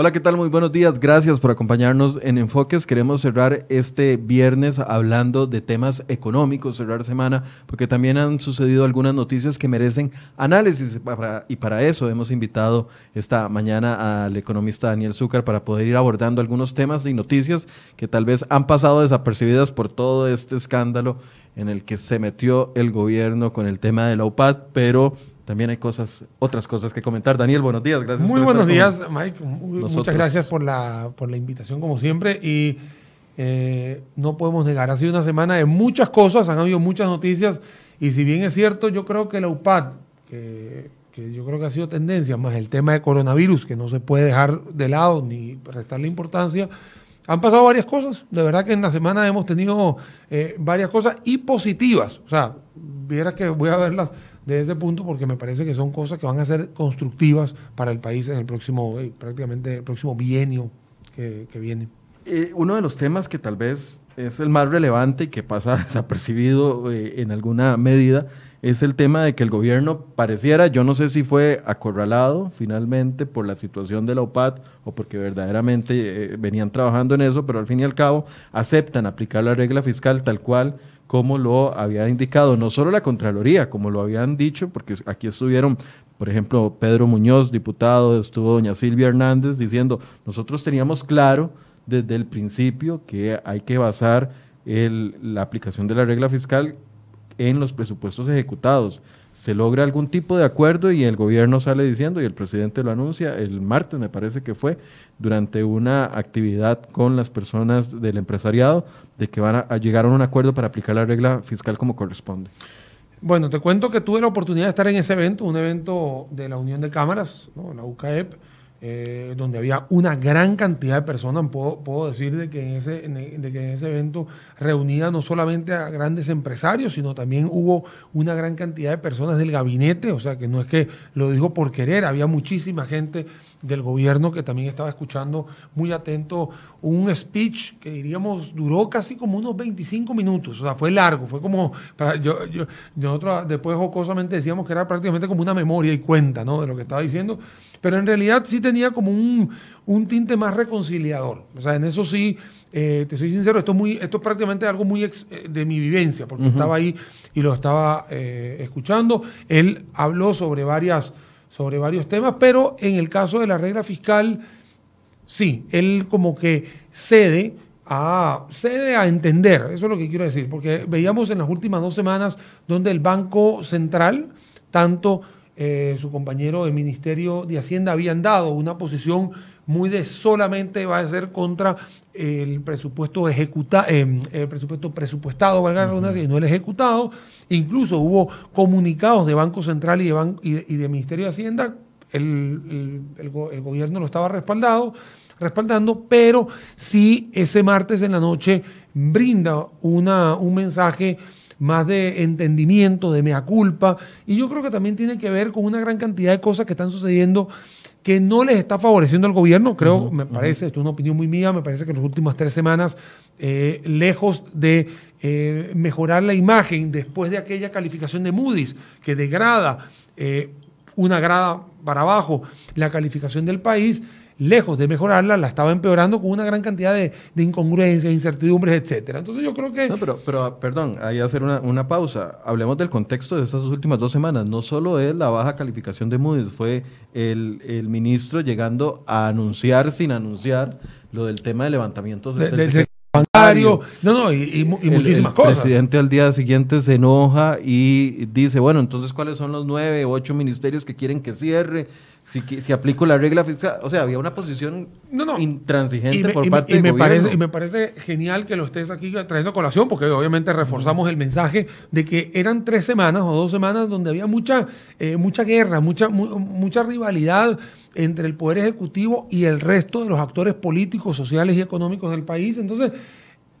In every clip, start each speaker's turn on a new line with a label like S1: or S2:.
S1: Hola, ¿qué tal? Muy buenos días. Gracias por acompañarnos en Enfoques. Queremos cerrar este viernes hablando de temas económicos, cerrar semana, porque también han sucedido algunas noticias que merecen análisis y para eso hemos invitado esta mañana al economista Daniel Zúcar para poder ir abordando algunos temas y noticias que tal vez han pasado desapercibidas por todo este escándalo en el que se metió el gobierno con el tema de la UPAD, pero también hay cosas, otras cosas que comentar. Daniel, buenos días, gracias.
S2: Muy buenos días, Mike. Muchas gracias por la, por la invitación, como siempre. Y eh, no podemos negar, ha sido una semana de muchas cosas, han habido muchas noticias. Y si bien es cierto, yo creo que la UPAD, que, que yo creo que ha sido tendencia, más el tema de coronavirus, que no se puede dejar de lado ni restarle importancia, han pasado varias cosas. De verdad que en la semana hemos tenido eh, varias cosas y positivas. O sea, viera que voy a verlas de ese punto porque me parece que son cosas que van a ser constructivas para el país en el próximo, eh, prácticamente el próximo bienio que, viene.
S1: Eh, uno de los temas que tal vez es el más relevante y que pasa desapercibido eh, en alguna medida es el tema de que el gobierno pareciera, yo no sé si fue acorralado finalmente por la situación de la OPAD o porque verdaderamente venían trabajando en eso, pero al fin y al cabo aceptan aplicar la regla fiscal tal cual como lo había indicado no solo la Contraloría, como lo habían dicho, porque aquí estuvieron, por ejemplo, Pedro Muñoz, diputado, estuvo doña Silvia Hernández diciendo, nosotros teníamos claro desde el principio que hay que basar la aplicación de la regla fiscal en los presupuestos ejecutados se logra algún tipo de acuerdo y el gobierno sale diciendo, y el presidente lo anuncia, el martes me parece que fue, durante una actividad con las personas del empresariado, de que van a, llegar a un acuerdo para aplicar la regla fiscal como corresponde.
S2: Bueno, te cuento que tuve la oportunidad de estar en ese evento, un evento de la Unión de Cámaras, la UCAEP, eh, donde había una gran cantidad de personas. Puedo, decir de que, en ese, de que en ese evento reunía no solamente a grandes empresarios, sino también hubo una gran cantidad de personas del gabinete, o sea que no es que lo dijo por querer, había muchísima gente del gobierno que también estaba escuchando muy atento un speech que diríamos duró casi como unos 25 minutos, o sea, fue largo, fue como, para, yo, yo, nosotros después jocosamente decíamos que era prácticamente como una memoria y cuenta, ¿no? De lo que estaba diciendo pero en realidad sí tenía como un, tinte más reconciliador. O sea, en eso sí, eh, te soy sincero, esto es, muy, esto es prácticamente algo muy eh, de mi vivencia, porque estaba ahí y lo estaba eh, escuchando. Él habló sobre, varias, sobre varios temas, pero en el caso de la regla fiscal, sí, él como que cede a, cede a entender, eso es lo que quiero decir, porque veíamos en las últimas dos semanas donde el Banco Central, tanto eh, su compañero del Ministerio de Hacienda habían dado una posición muy de solamente va a ser contra el presupuesto ejecuta, eh, el presupuesto presupuestado, valga la redundancia, y no el ejecutado. Incluso hubo comunicados de Banco Central y de, y de, Ministerio de Hacienda, el, gobierno lo estaba respaldado, respaldando, pero sí ese martes en la noche brinda una, un mensaje más de entendimiento, de mea culpa, y yo creo que también tiene que ver con una gran cantidad de cosas que están sucediendo que no les está favoreciendo al gobierno, creo, me parece, esto es una opinión muy mía, me parece que en las últimas tres semanas, eh, lejos de eh, mejorar la imagen después de aquella calificación de Moody's que degrada eh, una grada para abajo la calificación del país, lejos de mejorarla, la estaba empeorando con una gran cantidad de, incongruencias, incertidumbres, etcétera. Entonces yo creo que...
S1: No, pero, pero perdón, hay hacer una, pausa. Hablemos del contexto de estas últimas dos semanas. No solo es la baja calificación de Moody's, fue el, ministro llegando a anunciar sin anunciar lo del tema de levantamientos
S2: del, bancario, no, no, y, muchísimas cosas.
S1: El presidente al día siguiente se enoja y dice, bueno, entonces, ¿cuáles son los nueve o ocho ministerios que quieren que cierre? Si, si aplico la regla fiscal. O sea, había una posición intransigente por parte
S2: y
S1: me
S2: Parece, y me parece genial que lo estés aquí trayendo a colación, porque obviamente reforzamos el mensaje de que eran tres semanas o dos semanas donde había mucha, eh, mucha guerra, mucha, mucha rivalidad entre el Poder Ejecutivo y el resto de los actores políticos, sociales y económicos del país. Entonces,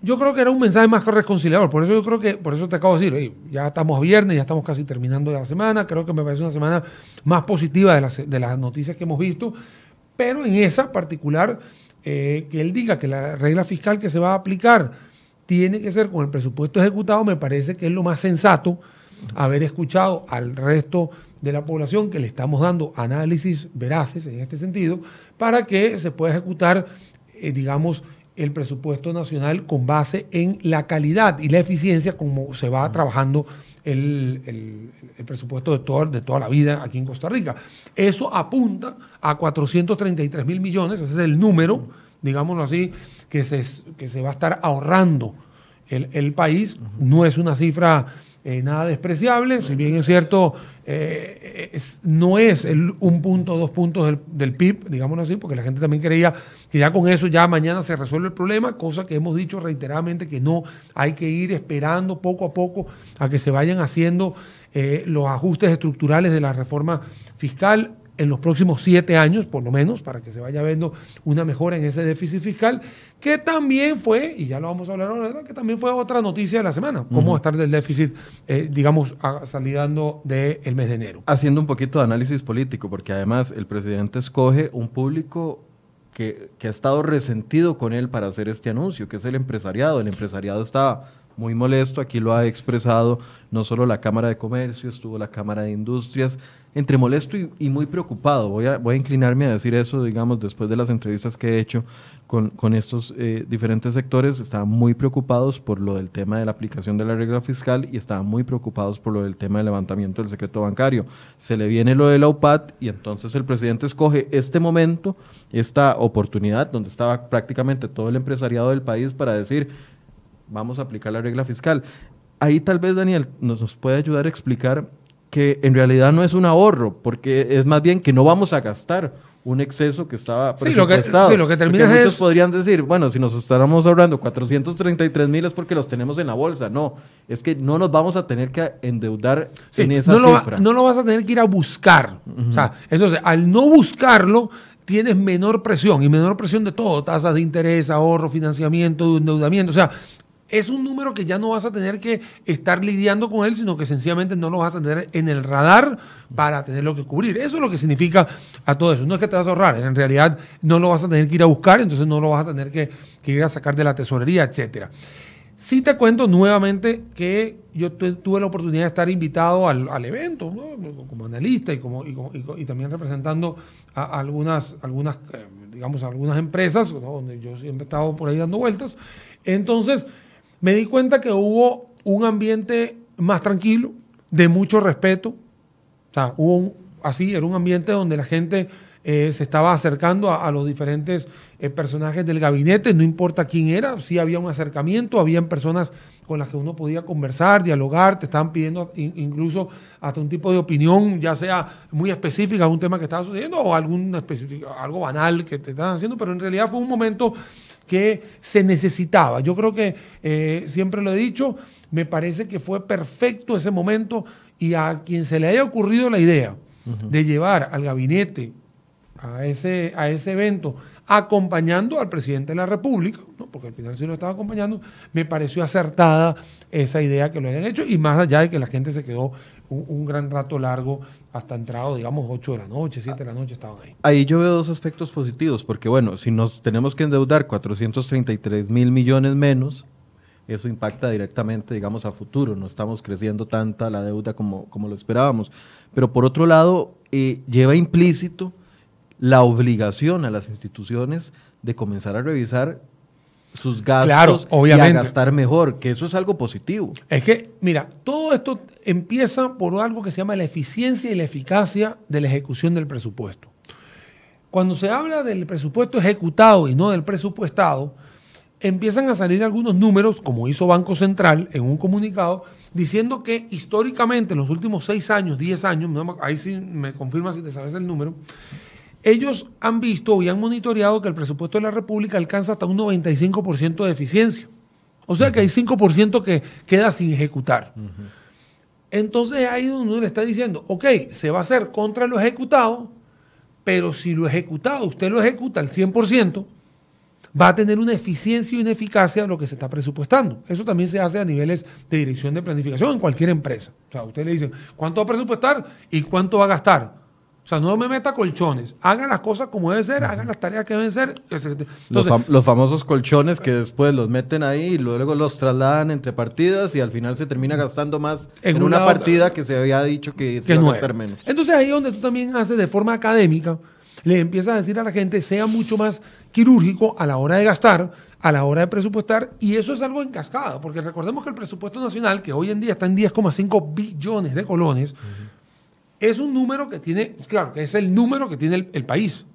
S2: yo creo que era un mensaje más reconciliador. Por eso yo creo que, por eso te acabo de decir, ya estamos a viernes, ya estamos casi terminando la semana. Creo que me parece una semana más positiva de las, de las noticias que hemos visto. Pero en esa particular, eh, que él diga que la regla fiscal que se va a aplicar tiene que ser con el presupuesto ejecutado, me parece que es lo más sensato haber escuchado al resto de la población que le estamos dando análisis veraces en este sentido para que se pueda ejecutar, eh, digamos, el presupuesto nacional con base en la calidad y la eficiencia como se va trabajando el, presupuesto de, todo, de toda la vida aquí en Costa Rica. Eso apunta a 433 mil millones, ese es el número, digámoslo así, que se, que se va a estar ahorrando el, el país. No es una cifra eh, nada despreciable, si bien es cierto, eh, no es el, un punto, dos puntos del, del, PIB, digámoslo así, porque la gente también creía que ya con eso ya mañana se resuelve el problema, cosa que hemos dicho reiteradamente que no, hay que ir esperando poco a poco a que se vayan haciendo eh, los ajustes estructurales de la reforma fiscal en los próximos siete años, por lo menos, para que se vaya viendo una mejora en ese déficit fiscal, que también fue, y ya lo vamos a hablar ahora, que también fue otra noticia de la semana, cómo estar del déficit, eh, digamos, salidando del mes de enero.
S1: Haciendo un poquito de análisis político, porque además el presidente escoge un público que, que ha estado resentido con él para hacer este anuncio, que es el empresariado. El empresariado está muy molesto, aquí lo ha expresado no solo la Cámara de Comercio, estuvo la Cámara de Industrias, entre molesto y, muy preocupado. Voy a, voy a inclinarme a decir eso, digamos, después de las entrevistas que he hecho con, estos eh, diferentes sectores, estaban muy preocupados por lo del tema de la aplicación de la regla fiscal y estaban muy preocupados por lo del tema del levantamiento del secreto bancario. Se le viene lo de la UPAD y entonces el presidente escoge este momento, esta oportunidad, donde estaba prácticamente todo el empresariado del país para decir, vamos a aplicar la regla fiscal. Ahí tal vez Daniel nos, nos puede ayudar a explicar que en realidad no es un ahorro, porque es más bien que no vamos a gastar un exceso que estaba
S2: presupuestado. Sí, lo que, termina es...
S1: Muchos podrían decir, bueno, si nos estábamos ahorrando 433 mil es porque los tenemos en la bolsa. No, es que no nos vamos a tener que endeudar en esa
S2: no
S1: cifra.
S2: Lo no lo vas a tener que ir a buscar. o sea, entonces, al no buscarlo, tienes menor presión, y menor presión de todo, tasas de interés, ahorro, financiamiento, endeudamiento. O sea, es un número que ya no vas a tener que estar lidiando con él, sino que sencillamente no lo vas a tener en el radar para tenerlo que cubrir. Eso es lo que significa a todo eso. No es que te vas a ahorrar, en realidad no lo vas a tener que ir a buscar, entonces no lo vas a tener que, ir a sacar de la tesorería, etcétera. Sí te cuento nuevamente que yo tuve la oportunidad de estar invitado al, evento, como analista y, como, y, también representando a, algunas, algunas eh, digamos, algunas empresas, donde yo siempre he estado por ahí dando vueltas. Entonces, me di cuenta que hubo un ambiente más tranquilo, de mucho respeto. O sea, hubo así, era un ambiente donde la gente eh, se estaba acercando a, los diferentes eh, personajes del gabinete, no importa quién era, sí había un acercamiento, habían personas con las que uno podía conversar, dialogar, te estaban pidiendo incluso hasta un tipo de opinión, ya sea muy específica a un tema que estaba sucediendo o algún algo banal que te estaban haciendo, pero en realidad fue un momento que se necesitaba. Yo creo que, eh, siempre lo he dicho, me parece que fue perfecto ese momento y a quien se le haya ocurrido la idea de llevar al gabinete a ese, a ese evento acompañando al presidente de la República, porque al final sí lo estaba acompañando, me pareció acertada esa idea que lo hayan hecho y más allá de que la gente se quedó un, gran rato largo hasta entrado, digamos, 8 de la noche, 7 de la noche estaban ahí.
S1: Ahí yo veo dos aspectos positivos, porque bueno, si nos tenemos que endeudar 433 mil millones menos, eso impacta directamente, digamos, a futuro. No estamos creciendo tanta la deuda como, como lo esperábamos. Pero por otro lado, eh, lleva implícito la obligación a las instituciones de comenzar a revisar sus gastos y a gastar mejor, que eso es algo positivo.
S2: Es que, mira, todo esto empieza por algo que se llama la eficiencia y la eficacia de la ejecución del presupuesto. Cuando se habla del presupuesto ejecutado y no del presupuestado, empiezan a salir algunos números, como hizo Banco Central en un comunicado, diciendo que históricamente en los últimos seis años, diez años, ahí sí me confirma si te sabes el número, ellos han visto y han monitoreado que el presupuesto de la República alcanza hasta un 95% de eficiencia. O sea que hay 5% que queda sin ejecutar. Entonces ahí donde uno le está diciendo, ok, se va a hacer contra lo ejecutado, pero si lo ejecutado usted lo ejecuta al 100%, va a tener una eficiencia y una eficacia de lo que se está presupuestando. Eso también se hace a niveles de dirección de planificación en cualquier empresa. O sea, usted le dice, ¿cuánto va a presupuestar y cuánto va a gastar? Sea, no me meta colchones. Haga las cosas como debe ser, haga las tareas que deben ser. Entonces,
S1: los, fam los, famosos colchones que después los meten ahí y luego los trasladan entre partidas y al final se termina gastando más en, en una partida que se había dicho que se iba a gastar menos.
S2: Entonces ahí es donde tú también haces de forma académica, le empiezas a decir a la gente, sea mucho más quirúrgico a la hora de gastar, a la hora de presupuestar, y eso es algo en cascada, porque recordemos que el presupuesto nacional, que hoy en día está en 10,5 billones de colones, es un número que tiene, claro, que es el número que tiene el, país,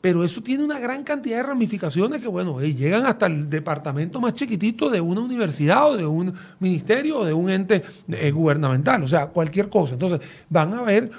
S2: pero eso tiene una gran cantidad de ramificaciones que, bueno, llegan hasta el departamento más chiquitito de una universidad o de un ministerio o de un ente eh, gubernamental, o sea, cualquier cosa. Entonces, van a ver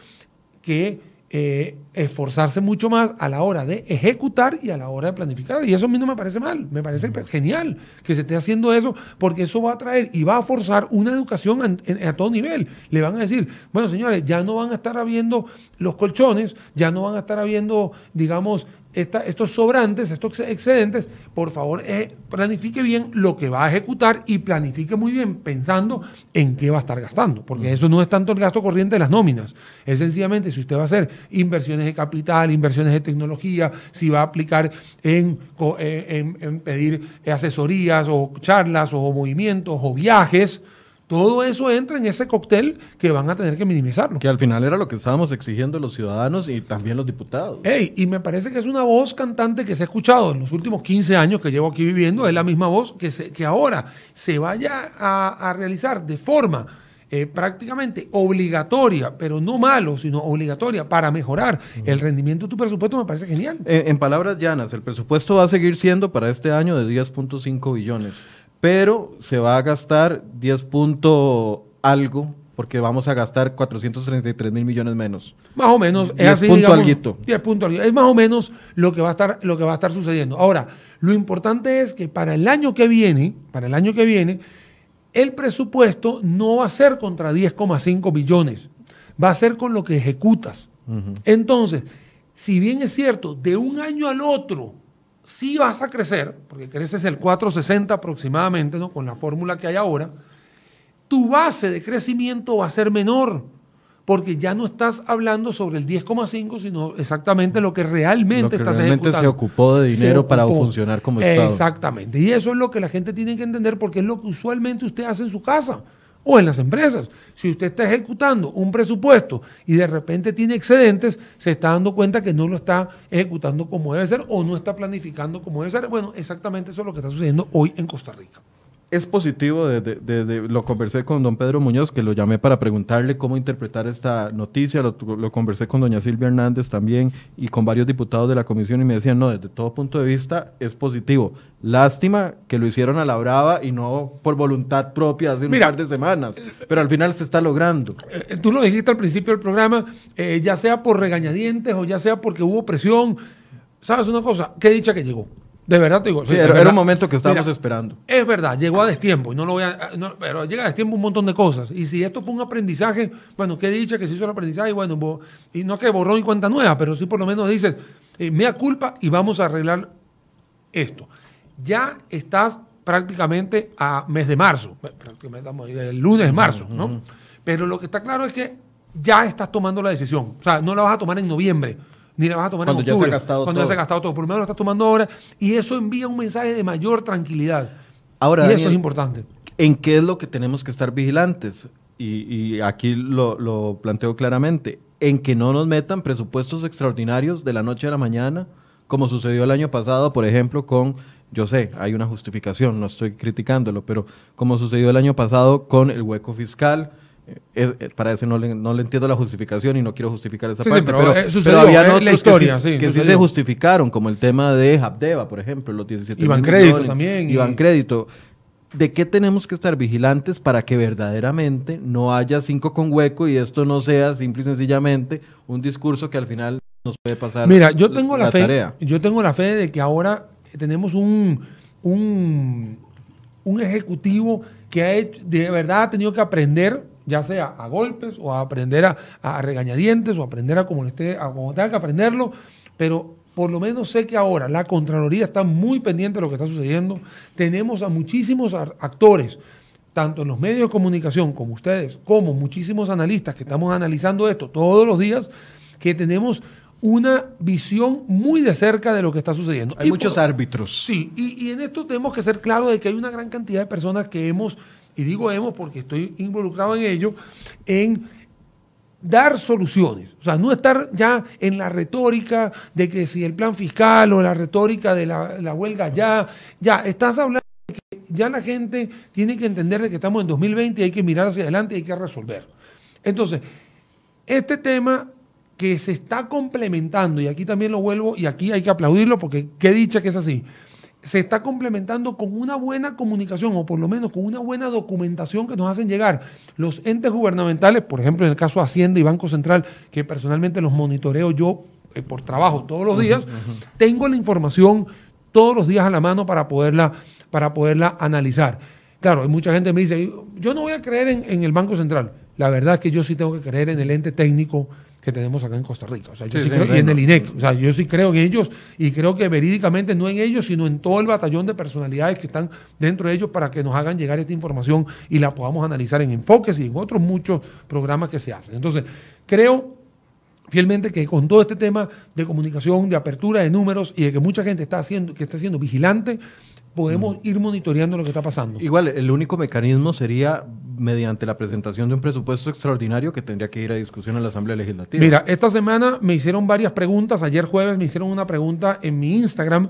S2: que eh, esforzarse mucho más a la hora de ejecutar y a la hora de planificar. Y eso a mí no me parece mal, me parece genial que se esté haciendo eso, porque eso va a traer y va a forzar una educación a, todo nivel. Le van a decir, bueno, señores, ya no van a estar habiendo los colchones, ya no van a estar habiendo, digamos, estos sobrantes, estos excedentes, por favor, eh, planifique bien lo que va a ejecutar y planifique muy bien pensando en qué va a estar gastando, porque eso no es tanto el gasto corriente de las nóminas, es sencillamente si usted va a hacer inversiones de capital, inversiones de tecnología, si va a aplicar en, eh, en pedir asesorías o charlas o movimientos o viajes, todo eso entra en ese cóctel que van a tener que minimizarlo.
S1: Que al final era lo que estábamos exigiendo los ciudadanos y también los diputados.
S2: Ey, y me parece que es una voz cantante que se ha escuchado en los últimos 15 años que llevo aquí viviendo, es la misma voz que, se, que ahora se vaya a, realizar de forma eh, prácticamente obligatoria, pero no malo, sino obligatoria para mejorar el rendimiento de tu presupuesto, me parece genial.
S1: En, en palabras llanas, el presupuesto va a seguir siendo para este año de 10.5 billones pero se va a gastar 10 punto algo porque vamos a gastar 433 mil millones menos.
S2: Más o menos, es así, punto 10 puntos Es más o menos lo que va a estar lo que va a estar sucediendo. Ahora, lo importante es que para el año que viene, para el año que viene, el presupuesto no va a ser contra 10,5 billones, va a ser con lo que ejecutas. Entonces, si bien es cierto, de un año al otro si vas a crecer, porque creces el 460 aproximadamente, ¿no? Con la fórmula que hay ahora, tu base de crecimiento va a ser menor, porque ya no estás hablando sobre el 10,5, sino exactamente lo que realmente lo que estás realmente
S1: se ocupó de dinero para funcionar como Estado.
S2: Exactamente. Y eso es lo que la gente tiene que entender, porque es lo que usualmente usted hace en su casa o en las empresas. Si usted está ejecutando un presupuesto y de repente tiene excedentes, se está dando cuenta que no lo está ejecutando como debe ser o no está planificando como debe ser. Bueno, exactamente eso es lo que está sucediendo hoy en Costa Rica
S1: es positivo, lo conversé con don Pedro Muñoz, que lo llamé para preguntarle cómo interpretar esta noticia, lo, conversé con doña Silvia Hernández también y con varios diputados de la comisión y me decían, no, desde todo punto de vista es positivo. Lástima que lo hicieron a la brava y no por voluntad propia hace un par de semanas, pero al final se está logrando.
S2: Eh, tú lo dijiste al principio del programa, eh, ya sea por regañadientes o ya sea porque hubo presión. ¿Sabes una cosa? Qué dicha que llegó. De verdad te digo.
S1: era, un momento que estábamos esperando.
S2: Es verdad, llegó a destiempo y no lo voy a. pero llega a destiempo un montón de cosas. Y si esto fue un aprendizaje, bueno, qué dicha que se hizo el aprendizaje, y bueno, y no que borró y cuenta nueva, pero sí por lo menos dices, eh, mea culpa y vamos a arreglar esto. Ya estás prácticamente a mes de marzo, el lunes de marzo, ¿no? Pero lo que está claro es que ya estás tomando la decisión. O sea, no la vas a tomar en noviembre ni la vas a tomar
S1: cuando
S2: en octubre,
S1: ya se ha gastado
S2: cuando
S1: todo.
S2: ya se ha gastado todo. Por lo menos lo estás tomando ahora y eso envía un mensaje de mayor tranquilidad.
S1: Ahora,
S2: y eso es importante.
S1: ¿En qué es lo que tenemos que estar vigilantes? Y, aquí lo, lo planteo claramente. En que no nos metan presupuestos extraordinarios de la noche a la mañana, como sucedió el año pasado, por ejemplo, con yo sé, hay una justificación, no estoy criticándolo, pero como sucedió el año pasado con el hueco fiscal, eh, eh, para eso no le, no le entiendo la justificación y no quiero justificar esa parte, pero,
S2: eh, había otros historia,
S1: que, sí, se justificaron, como el tema de Habdeba, por ejemplo, los 17
S2: Iván Crédito también.
S1: Iván Crédito. ¿De qué tenemos que estar vigilantes para que verdaderamente no haya cinco con hueco y esto no sea simple y sencillamente un discurso que al final nos puede pasar
S2: Mira, yo tengo la, fe, yo tengo la fe de que ahora tenemos un, un, un ejecutivo que ha de verdad ha tenido que aprender ya sea a golpes o a aprender a, regañadientes o aprender a como, esté, a como tenga que aprenderlo, pero por lo menos sé que ahora la Contraloría está muy pendiente de lo que está sucediendo. Tenemos a muchísimos actores, tanto en los medios de comunicación como ustedes, como muchísimos analistas que estamos analizando esto todos los días, que tenemos una visión muy de cerca de lo que está sucediendo.
S1: Hay muchos árbitros.
S2: Sí, y, y, en esto tenemos que ser claros de que hay una gran cantidad de personas que hemos, y digo hemos porque estoy involucrado en ello, en dar soluciones. O sea, no estar ya en la retórica de que si el plan fiscal o la retórica de la, huelga ya, ya, estás hablando de que ya la gente tiene que entender de que estamos en 2020 y hay que mirar hacia adelante y hay que resolver. Entonces, este tema que se está complementando, y aquí también lo vuelvo, y aquí hay que aplaudirlo porque qué dicha que es así, se está complementando con una buena comunicación o por lo menos con una buena documentación que nos hacen llegar los entes gubernamentales, por ejemplo en el caso de Hacienda y Banco Central, que personalmente los monitoreo yo eh, por trabajo todos los días, tengo la información todos los días a la mano para poderla, para poderla analizar. Claro, hay mucha gente que me dice, yo no voy a creer en, en el Banco Central. La verdad es que yo sí tengo que creer en el ente técnico que tenemos acá en Costa Rica. O sea, yo sí, creo, y en el INEC. O sea, yo sí creo en ellos y creo que verídicamente no en ellos, sino en todo el batallón de personalidades que están dentro de ellos para que nos hagan llegar esta información y la podamos analizar en enfoques y en otros muchos programas que se hacen. Entonces, creo fielmente que con todo este tema de comunicación, de apertura de números y de que mucha gente está haciendo, que está siendo vigilante, podemos ir monitoreando lo que está pasando.
S1: Igual, el único mecanismo sería mediante la presentación de un presupuesto extraordinario que tendría que ir a discusión en la Asamblea Legislativa.
S2: Mira, esta semana me hicieron varias preguntas. Ayer jueves me hicieron una pregunta en mi Instagram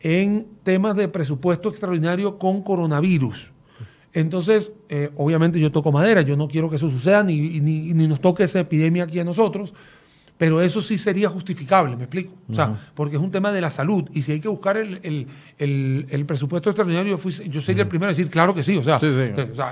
S2: en temas de presupuesto extraordinario con coronavirus. Entonces, eh, obviamente yo toco madera, yo no quiero que eso suceda ni, ni, ni nos toque esa epidemia aquí a nosotros, pero eso sí sería justificable, me explico. O sea, porque es un tema de la salud. Y si hay que buscar el, el, presupuesto extraordinario, yo, sería el primero a decir, claro que sí. O sea,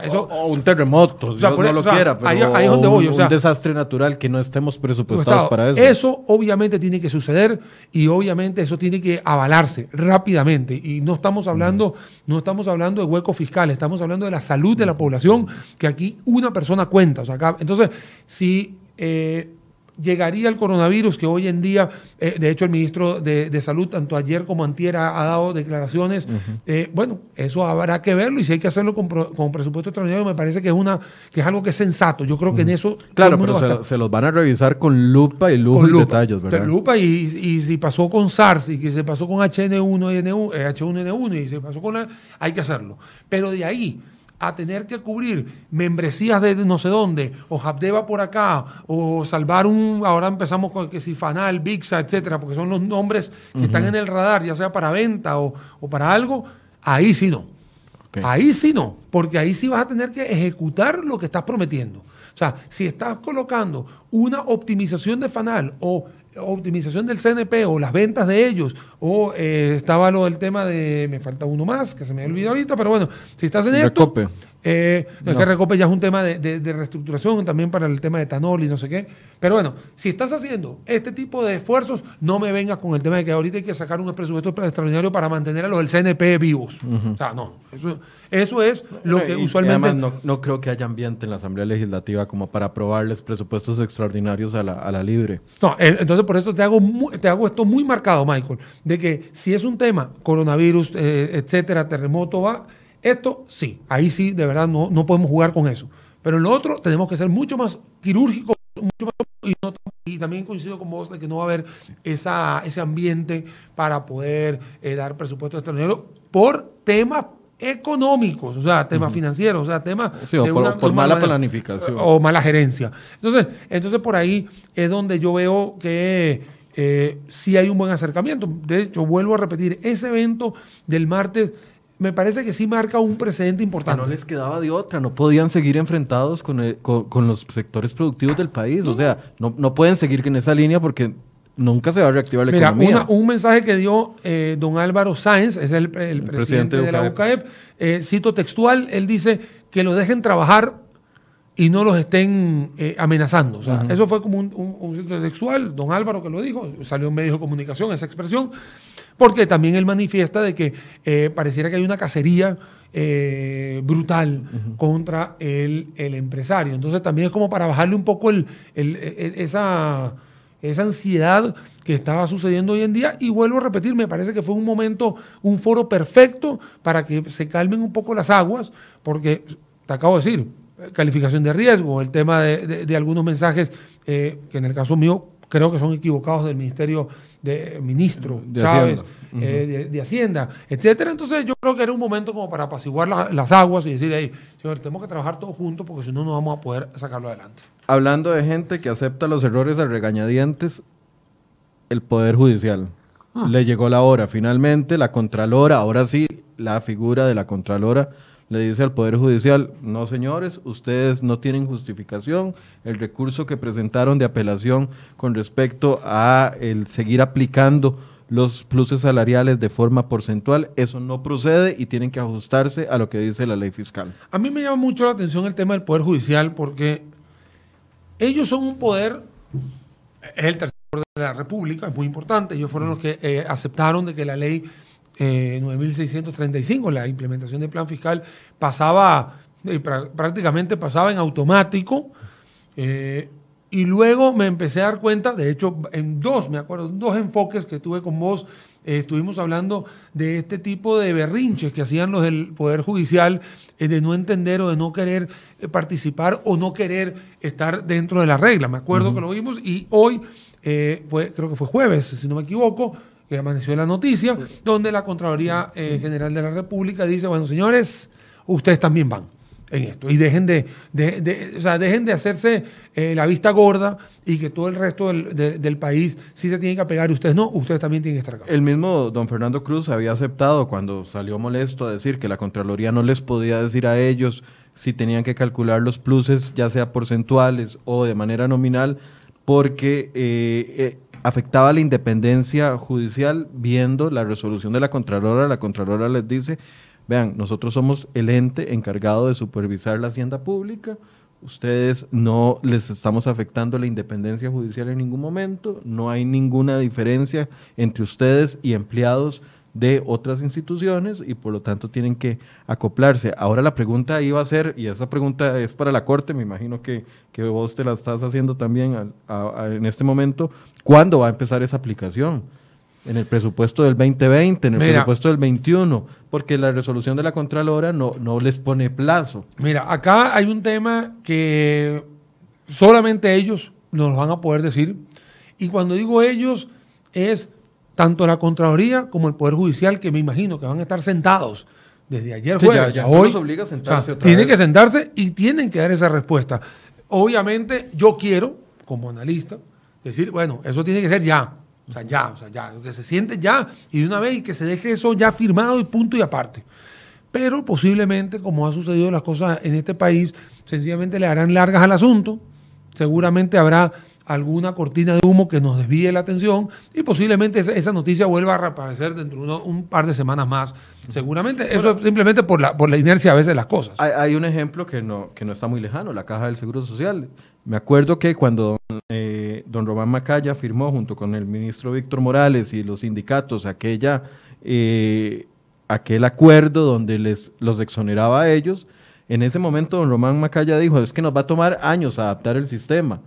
S1: eso, o, un terremoto, o sea, no lo quiera, pero ahí, es donde voy, un, desastre natural que no estemos presupuestados para eso.
S2: Eso obviamente tiene que suceder y obviamente eso tiene que avalarse rápidamente. Y no estamos hablando, no estamos hablando de huecos fiscales, estamos hablando de la salud de la población, que aquí una persona cuenta. O sea, acá, entonces, si... Eh, llegaría el coronavirus, que hoy en día, eh, de hecho el ministro de, Salud, tanto ayer como antier, ha, dado declaraciones. Eh, bueno, eso habrá que verlo y si hay que hacerlo con, presupuesto extraordinario, me parece que es, una, que es algo que es sensato. Yo creo que en eso...
S1: Claro, pero se, los van a revisar con lupa y lujo y detalles, ¿verdad?
S2: lupa y, y, si pasó con SARS y que se pasó con HN1, H1N1 y se pasó con... La, hay que hacerlo. Pero de ahí a tener que cubrir membresías de no sé dónde, o Habdeba por acá, o salvar un, ahora empezamos con que si Fanal, Bixa, etcétera, porque son los nombres que están en el radar, ya sea para venta o, para algo, ahí sí no. Ahí sí no, porque ahí sí vas a tener que ejecutar lo que estás prometiendo. O sea, si estás colocando una optimización de Fanal o optimización del CNP o las ventas de ellos, o eh, estaba lo del tema de, me falta uno más, que se me olvidó ahorita, pero bueno, si estás en esto, eh, el que Recope ya es un tema de, reestructuración también para el tema de etanol y no sé qué. Pero bueno, si estás haciendo este tipo de esfuerzos, no me vengas con el tema de que ahorita hay que sacar un presupuesto extraordinario para mantener a los del CNP vivos. O sea, no. Eso, es lo que usualmente.
S1: además, no, creo que haya ambiente en la Asamblea Legislativa como para aprobarles presupuestos extraordinarios a la, libre.
S2: No, entonces por eso te hago, te hago esto muy marcado, Michael, de que si es un tema, coronavirus, eh, etcétera, terremoto, va esto sí, ahí sí, de verdad, no, no podemos jugar con eso. Pero en lo otro tenemos que ser mucho más quirúrgicos, mucho más, y, también coincido con vos de que no va a haber esa, ese ambiente para poder eh, dar presupuesto extranjero por temas económicos, o sea, temas financieros, o sea, temas
S1: por, mala planificación
S2: o mala gerencia. Entonces, entonces por ahí es donde yo veo que eh, sí hay un buen acercamiento. De hecho, vuelvo a repetir, ese evento del martes me parece que sí marca un precedente importante.
S1: no les quedaba de otra, no podían seguir enfrentados con, los sectores productivos del país. O sea, no, no pueden seguir en esa línea porque nunca se va a reactivar la economía.
S2: Mira, un mensaje que dio eh, don Álvaro Sáenz, es el, presidente, de, la UCAEP, eh, cito textual, él dice que lo dejen trabajar y no los estén eh, amenazando. O sea, eso fue como un, un, textual, don Álvaro que lo dijo, salió en medios de comunicación esa expresión porque también él manifiesta de que eh, pareciera que hay una cacería eh, brutal contra el, empresario. Entonces también es como para bajarle un poco el, e, e, esa, esa ansiedad que estaba sucediendo hoy en día. Y vuelvo a repetir, me parece que fue un momento, un foro perfecto para que se calmen un poco las aguas, porque te acabo de decir, calificación de riesgo, el tema de, algunos mensajes eh, que en el caso mío creo que son equivocados del Ministerio de Ministro
S1: De
S2: Chávez,
S1: Hacienda.
S2: eh, de, de Hacienda, etcétera. Entonces yo creo que era un momento como para apaciguar la- las aguas y decir, hey, señor, tenemos que trabajar todos juntos porque si no, no vamos a poder sacarlo adelante.
S1: Hablando de gente que acepta los errores a regañadientes, el Poder Judicial.
S2: Ah.
S1: Le llegó la hora. Finalmente, la Contralora, ahora sí, la figura de la Contralora le dice al Poder Judicial, no señores, ustedes no tienen justificación. El recurso que presentaron de apelación con respecto a el seguir aplicando los pluses salariales de forma porcentual, eso no procede y tienen que ajustarse a lo que dice la ley fiscal.
S2: A mí me llama mucho la atención el tema del Poder Judicial porque ellos son un poder, es el tercer poder de la República, es muy importante. Ellos fueron los que eh, aceptaron de que la ley eh, 9635, la implementación del plan fiscal, pasaba, eh, prá- prácticamente pasaba en automático. eh, y luego me empecé a dar cuenta, de hecho, en dos, me acuerdo, en dos enfoques que tuve con vos, eh, estuvimos hablando de este tipo de berrinches que hacían los del Poder Judicial, eh, de no entender o de no querer eh, participar o no querer estar dentro de la regla. Me acuerdo que lo vimos y hoy, eh, fue, creo que fue jueves, si no me equivoco, que amaneció la noticia, donde la Contraloría eh, General de la República dice, bueno, señores, ustedes también van en esto. Y dejen de, de- de- o sea, dejen de hacerse eh, la vista gorda y que todo el resto del, de- del país sí se tiene que apegar y ustedes no, ustedes también tienen que estar acá.
S1: El mismo don Fernando Cruz había aceptado cuando salió molesto a decir que la Contraloría no les podía decir a ellos si tenían que calcular los pluses, ya sea porcentuales o de manera nominal, porque eh, eh, afectaba la independencia judicial viendo la resolución de la Contralora. La Contralora les dice, vean, nosotros somos el ente encargado de supervisar la hacienda pública, ustedes no les estamos afectando la independencia judicial en ningún momento, no hay ninguna diferencia entre ustedes y empleados de otras instituciones y por lo tanto tienen que acoplarse. Ahora la pregunta iba a ser, y esa pregunta es para la Corte, me imagino que, que vos te la estás haciendo también al- a- a- en este momento, ¿cuándo va a empezar esa aplicación? En el presupuesto del 2020, en el
S2: Mira.
S1: presupuesto del 21, porque la resolución de la Contralora no, no les pone plazo.
S2: Mira, acá hay un tema que solamente ellos nos van a poder decir. Y cuando digo ellos, es tanto la Contraloría como el Poder Judicial, que me imagino que van a estar sentados desde ayer
S1: Sí,
S2: jueves
S1: ya- ya
S2: a hoy.
S1: obliga a sentarse otra
S2: tienen
S1: vez.
S2: que sentarse y tienen que dar esa respuesta. Obviamente, yo quiero, como analista, decir, bueno, eso tiene que ser ya. O sea, ya, o sea, ya, que se siente ya y de una vez y que se deje eso ya firmado y punto y aparte. Pero posiblemente, como ha sucedido las cosas en este país, sencillamente le harán largas al asunto. Seguramente habrá alguna cortina de humo que nos desvíe la atención y posiblemente esa, esa noticia vuelva a reaparecer dentro de uno- un par de semanas más. Seguramente eso es simplemente por la, por la inercia a veces de las cosas.
S1: Hay, hay un ejemplo que no, que no está muy lejano, la Caja del Seguro Social. Me acuerdo que cuando eh, don Román Macaya firmó junto con el ministro Víctor Morales y los sindicatos aquella, eh, aquel acuerdo donde les, los exoneraba a ellos, en ese momento don Román Macaya dijo, es que nos va a tomar años adaptar el sistema.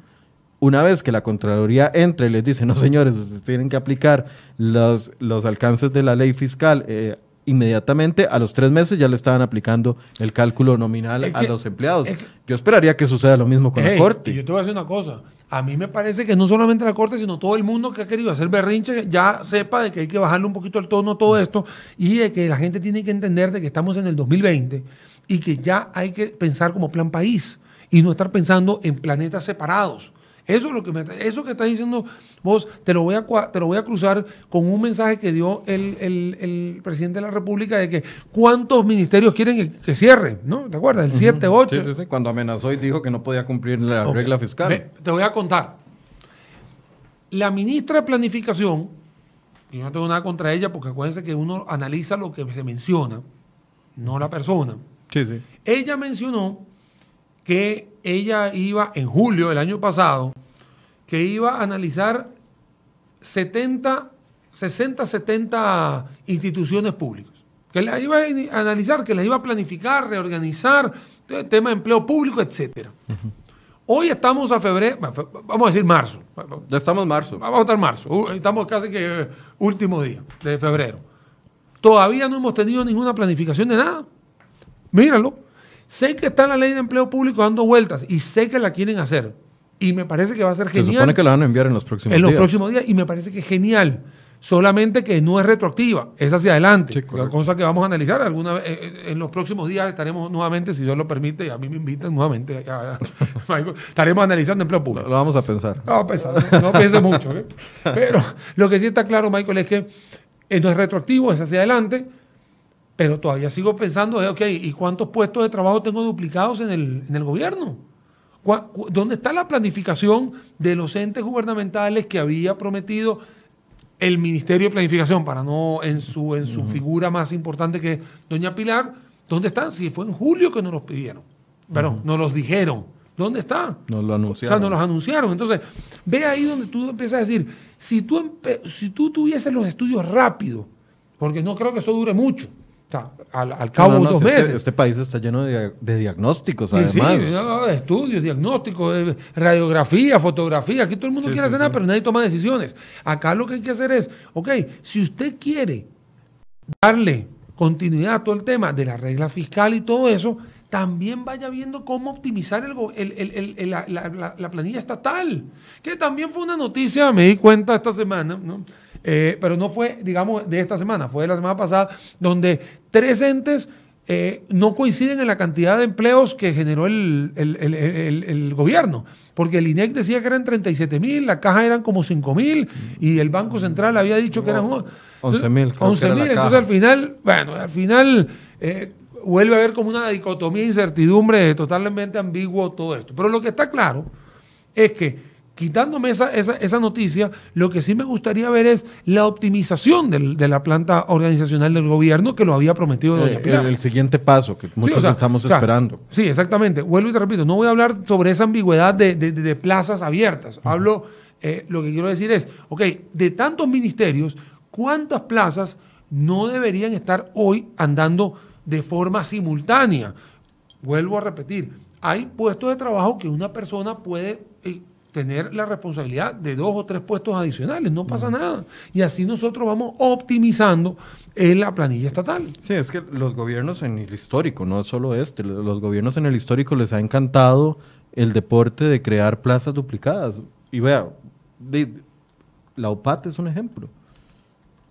S1: Una vez que la Contraloría entre y les dice, no señores, ustedes tienen que aplicar los, los alcances de la ley fiscal eh, inmediatamente, a los tres meses ya le estaban aplicando el cálculo nominal
S2: Es
S1: a los empleados.
S2: es que-
S1: Yo esperaría que suceda lo mismo con la Corte.
S2: yo te voy a decir una cosa. A mí me parece que no solamente la Corte, sino todo el mundo que ha querido hacer berrinche ya sepa de que hay que bajarle un poquito el tono a todo esto y de que la gente tiene que entender de que estamos en el 2020 y que ya hay que pensar como plan país y no estar pensando en planetas separados. Eso es lo que me, eso que estás diciendo vos, te lo voy a te lo voy a cruzar con un mensaje que dio el, el- el presidente de la República de que cuántos ministerios quieren que, que cierren, ¿no? ¿Te acuerdas? El 7, 8.
S1: Sí, sí, sí, Cuando amenazó y dijo que no podía cumplir la regla fiscal.
S2: Te voy a contar. La ministra de Planificación, y yo no tengo nada contra ella porque acuérdense que uno analiza lo que se menciona, no la persona.
S1: Sí, sí.
S2: Ella mencionó que ella iba en julio del año pasado, que iba a analizar 70, 60, 70 instituciones públicas. Que la iba a analizar, que las iba a planificar, reorganizar, te- tema de empleo público, etcétera. Hoy estamos a febrero, vamos a decir marzo.
S1: Ya estamos en marzo.
S2: Vamos a estar marzo. Uh, Estamos casi que eh, último día de febrero. Todavía no hemos tenido ninguna planificación de nada. Míralo. Sé que está la ley de empleo público dando vueltas y sé que la quieren hacer. y me parece que va a ser genial.
S1: Se supone que la van a enviar en los próximos
S2: días. En
S1: los
S2: próximos días y me parece que es genial. Solamente que no es retroactiva, es hacia adelante. Sí, la cosa que vamos a analizar alguna vez, eh, eh, en los próximos días estaremos nuevamente, si Dios lo permite, y a mí me invitan nuevamente, estaremos analizando empleo público.
S1: Lo, vamos a pensar.
S2: A pensar, no, piense mucho. ¿eh? Pero lo que sí está claro, Michael, es que no es retroactivo, es hacia adelante, pero todavía sigo pensando, ok, ¿y cuántos puestos de trabajo tengo duplicados en el, en el gobierno? ¿Dónde está la planificación de los entes gubernamentales que había prometido el Ministerio de Planificación, para no en su, en su figura más importante que doña Pilar? ¿Dónde están? Si fue en julio que nos los pidieron, pero nos los dijeron. ¿Dónde está?
S1: Nos lo anunciaron.
S2: O sea, nos los anunciaron. Entonces, ve ahí donde tú empiezas a decir, si tú, si tú tuvieses los estudios rápido, porque no creo que eso dure mucho, al, cabo de dos meses.
S1: Este, país está lleno de, diagnósticos, además.
S2: Sí, estudios, diagnósticos, radiografía, fotografía. Aquí todo el mundo quiere hacer nada, pero nadie toma decisiones. Acá lo que hay que hacer es, ok, si usted quiere darle continuidad a todo el tema de la regla fiscal y todo eso, también vaya viendo cómo optimizar el, la, la, planilla estatal, que también fue una noticia, me di cuenta esta semana, ¿no? Eh, pero no fue, digamos, de esta semana, fue de la semana pasada, donde tres entes eh, no coinciden en la cantidad de empleos que generó el, gobierno. Porque el INEC decía que eran 37 mil, la caja eran como 5 mil y el Banco Central había dicho que eran
S1: 11 mil.
S2: 11 mil, entonces al final, bueno, al final eh, vuelve a haber como una dicotomía, incertidumbre, totalmente ambiguo todo esto. Pero lo que está claro es que quitándome esa, esa, noticia, lo que sí me gustaría ver es la optimización de la planta organizacional del gobierno que lo había prometido
S1: doña Pilar. El, siguiente paso que muchos estamos esperando.
S2: Sí, exactamente. Vuelvo y te repito, no voy a hablar sobre esa ambigüedad de, plazas abiertas. Hablo, eh, lo que quiero decir es, ok, de tantos ministerios, ¿cuántas plazas no deberían estar hoy andando de forma simultánea? Vuelvo a repetir, hay puestos de trabajo que una persona puede... Tener la responsabilidad de dos o tres puestos adicionales, no pasa nada. Y así nosotros vamos optimizando en la planilla estatal.
S1: Sí, es que los gobiernos en el histórico, no solo este, los gobiernos en el histórico les ha encantado el deporte de crear plazas duplicadas. Y vea, la UPAT es un ejemplo.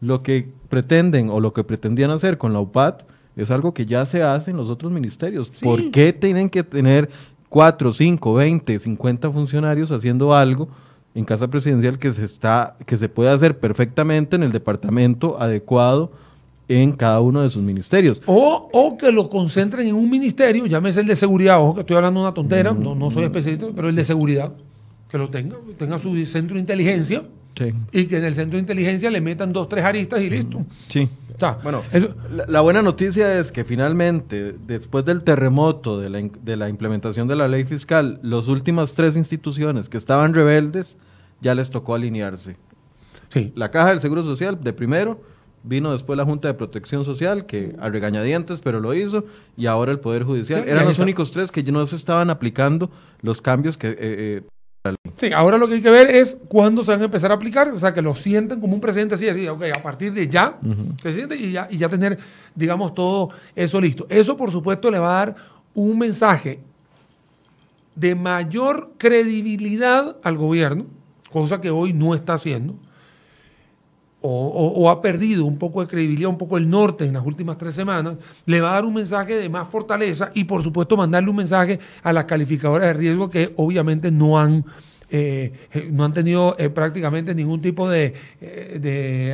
S1: Lo que pretenden o lo que pretendían hacer con la UPAT es algo que ya se hace en los otros ministerios. ¿Por qué tienen que tener 4, 5, 20, 50 funcionarios haciendo algo en casa presidencial que se está que se puede hacer perfectamente en el departamento adecuado en cada uno de sus ministerios.
S2: O, o que lo concentren en un ministerio, llámese el de seguridad, ojo que estoy hablando una tontera, no, no soy especialista, pero el de seguridad, que lo tenga, tenga su centro de inteligencia y que en el centro de inteligencia le metan dos, tres aristas y listo.
S1: Sí bueno, la, buena noticia es que finalmente, después del terremoto de la, de la, implementación de la ley fiscal, las últimas tres instituciones que estaban rebeldes ya les tocó alinearse. Sí. La Caja del Seguro Social, de primero, vino después la Junta de Protección Social, que a regañadientes, pero lo hizo, y ahora el Poder Judicial. Eran los únicos tres que no se estaban aplicando los cambios que eh, eh,
S2: Sí, ahora lo que hay que ver es cuándo se van a empezar a aplicar, o sea, que lo sienten como un presidente así, así, ok, a partir de ya, presidente, y ya, y ya tener, digamos, todo eso listo. Eso, por supuesto, le va a dar un mensaje de mayor credibilidad al gobierno, cosa que hoy no está haciendo, o, ha perdido un poco de credibilidad, un poco el norte en las últimas tres semanas, le va a dar un mensaje de más fortaleza y por supuesto mandarle un mensaje a las calificadoras de riesgo que obviamente no han eh, eh, no han tenido eh, prácticamente ningún tipo de,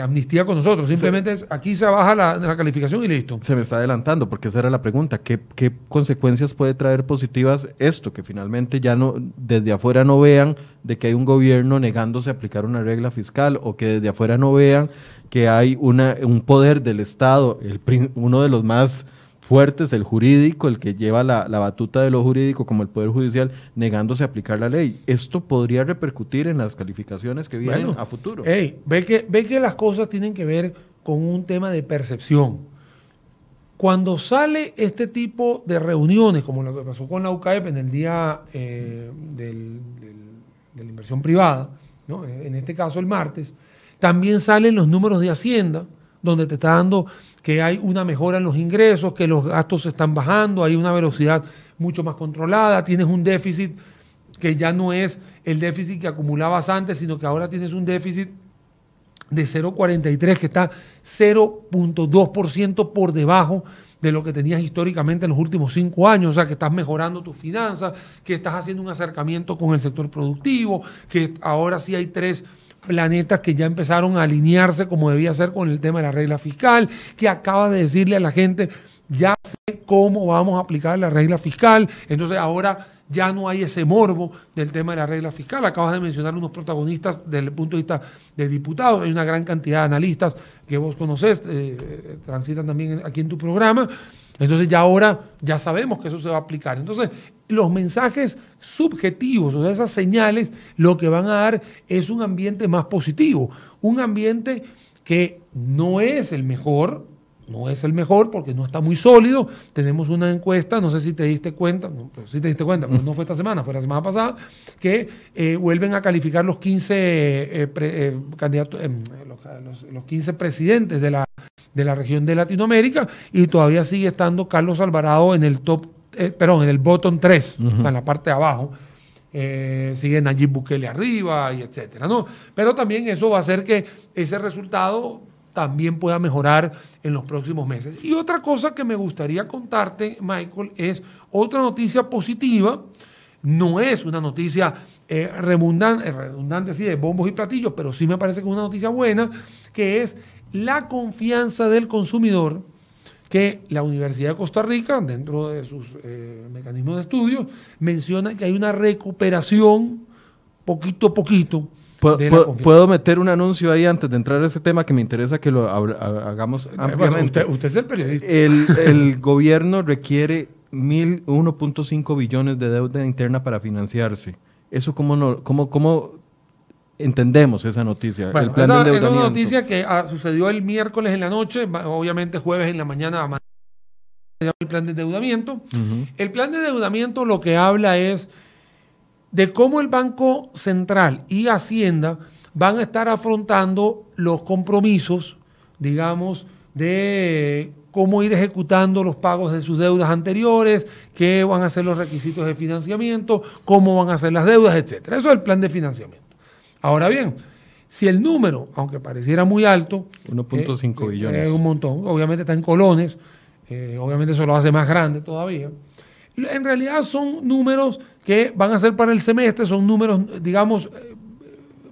S2: amnistía con nosotros. Simplemente aquí se baja la, calificación y listo.
S1: Se me está adelantando, porque esa era la pregunta. ¿Qué, ¿Qué, consecuencias puede traer positivas esto? Que finalmente ya no, desde afuera no vean de que hay un gobierno negándose a aplicar una regla fiscal o que desde afuera no vean que hay una, un poder del Estado, el, uno de los más fuertes, el jurídico, el que lleva la, batuta de lo jurídico, como el Poder Judicial, negándose a aplicar la ley. Esto podría repercutir en las calificaciones que vienen a futuro.
S2: ve, que, ve que las cosas tienen que ver con un tema de percepción. Cuando sale este tipo de reuniones, como lo que pasó con la UCAEP en el día eh, de la inversión privada, en este caso el martes, también salen los números de Hacienda, donde te está dando que hay una mejora en los ingresos, que los gastos se están bajando, hay una velocidad mucho más controlada, tienes un déficit que ya no es el déficit que acumulabas antes, sino que ahora tienes un déficit de 0,43 que está 0.2% por debajo de lo que tenías históricamente en los últimos cinco años, o sea, que estás mejorando tus finanzas, que estás haciendo un acercamiento con el sector productivo, que ahora sí hay tres planetas que ya empezaron a alinearse como debía ser con el tema de la regla fiscal, que acaba de decirle a la gente, ya sé cómo vamos a aplicar la regla fiscal, entonces ahora ya no hay ese morbo del tema de la regla fiscal. Acabas de mencionar unos protagonistas desde el punto de vista de diputados, hay una gran cantidad de analistas que vos conocés, eh, transitan también aquí en tu programa. Entonces ya ahora ya sabemos que eso se va a aplicar. Entonces los mensajes subjetivos, o esas señales, lo que van a dar es un ambiente más positivo, un ambiente que no es el mejor, no es el mejor porque no está muy sólido. Tenemos una encuesta, no sé si te diste cuenta, no, te diste cuenta, pero no fue esta semana, fue la semana pasada, que eh, vuelven a calificar los 15 eh, eh, candidatos, em, los, 15 presidentes de la, de la región de Latinoamérica y todavía sigue estando Carlos Alvarado en el top, perdón, en el bottom 3, en la parte de abajo. sigue Nayib Bukele arriba y etcétera, ¿no? Pero también eso va a hacer que ese resultado también pueda mejorar en los próximos meses. Y otra cosa que me gustaría contarte, Michael, es otra noticia positiva. No es una noticia eh, redundante, eh, redundante de bombos y platillos, pero sí me parece que es una noticia buena, que es la confianza del consumidor que la Universidad de Costa Rica, dentro de sus eh, mecanismos de estudio, menciona que hay una recuperación poquito a poquito
S1: ¿Puedo, meter un anuncio ahí antes de entrar a ese tema que me interesa que lo hagamos ampliamente?
S2: usted, es el periodista.
S1: El, gobierno requiere 1.5 billones de deuda interna para financiarse. ¿Eso cómo, no, cómo, cómo entendemos esa noticia?
S2: el plan esa, de es una noticia que ah, sucedió el miércoles en la noche, obviamente jueves en la mañana el plan de endeudamiento. El plan de endeudamiento lo que habla es de cómo el Banco Central y Hacienda van a estar afrontando los compromisos, digamos, de cómo ir ejecutando los pagos de sus deudas anteriores, qué van a ser los requisitos de financiamiento, cómo van a ser las deudas, etcétera. Eso es el plan de financiamiento. Ahora bien, si el número, aunque pareciera muy alto,
S1: 1.5 eh, billones.
S2: Es un montón, obviamente está en colones, eh, obviamente eso lo hace más grande todavía. En realidad son números que van a ser para el semestre, son números, digamos, eh,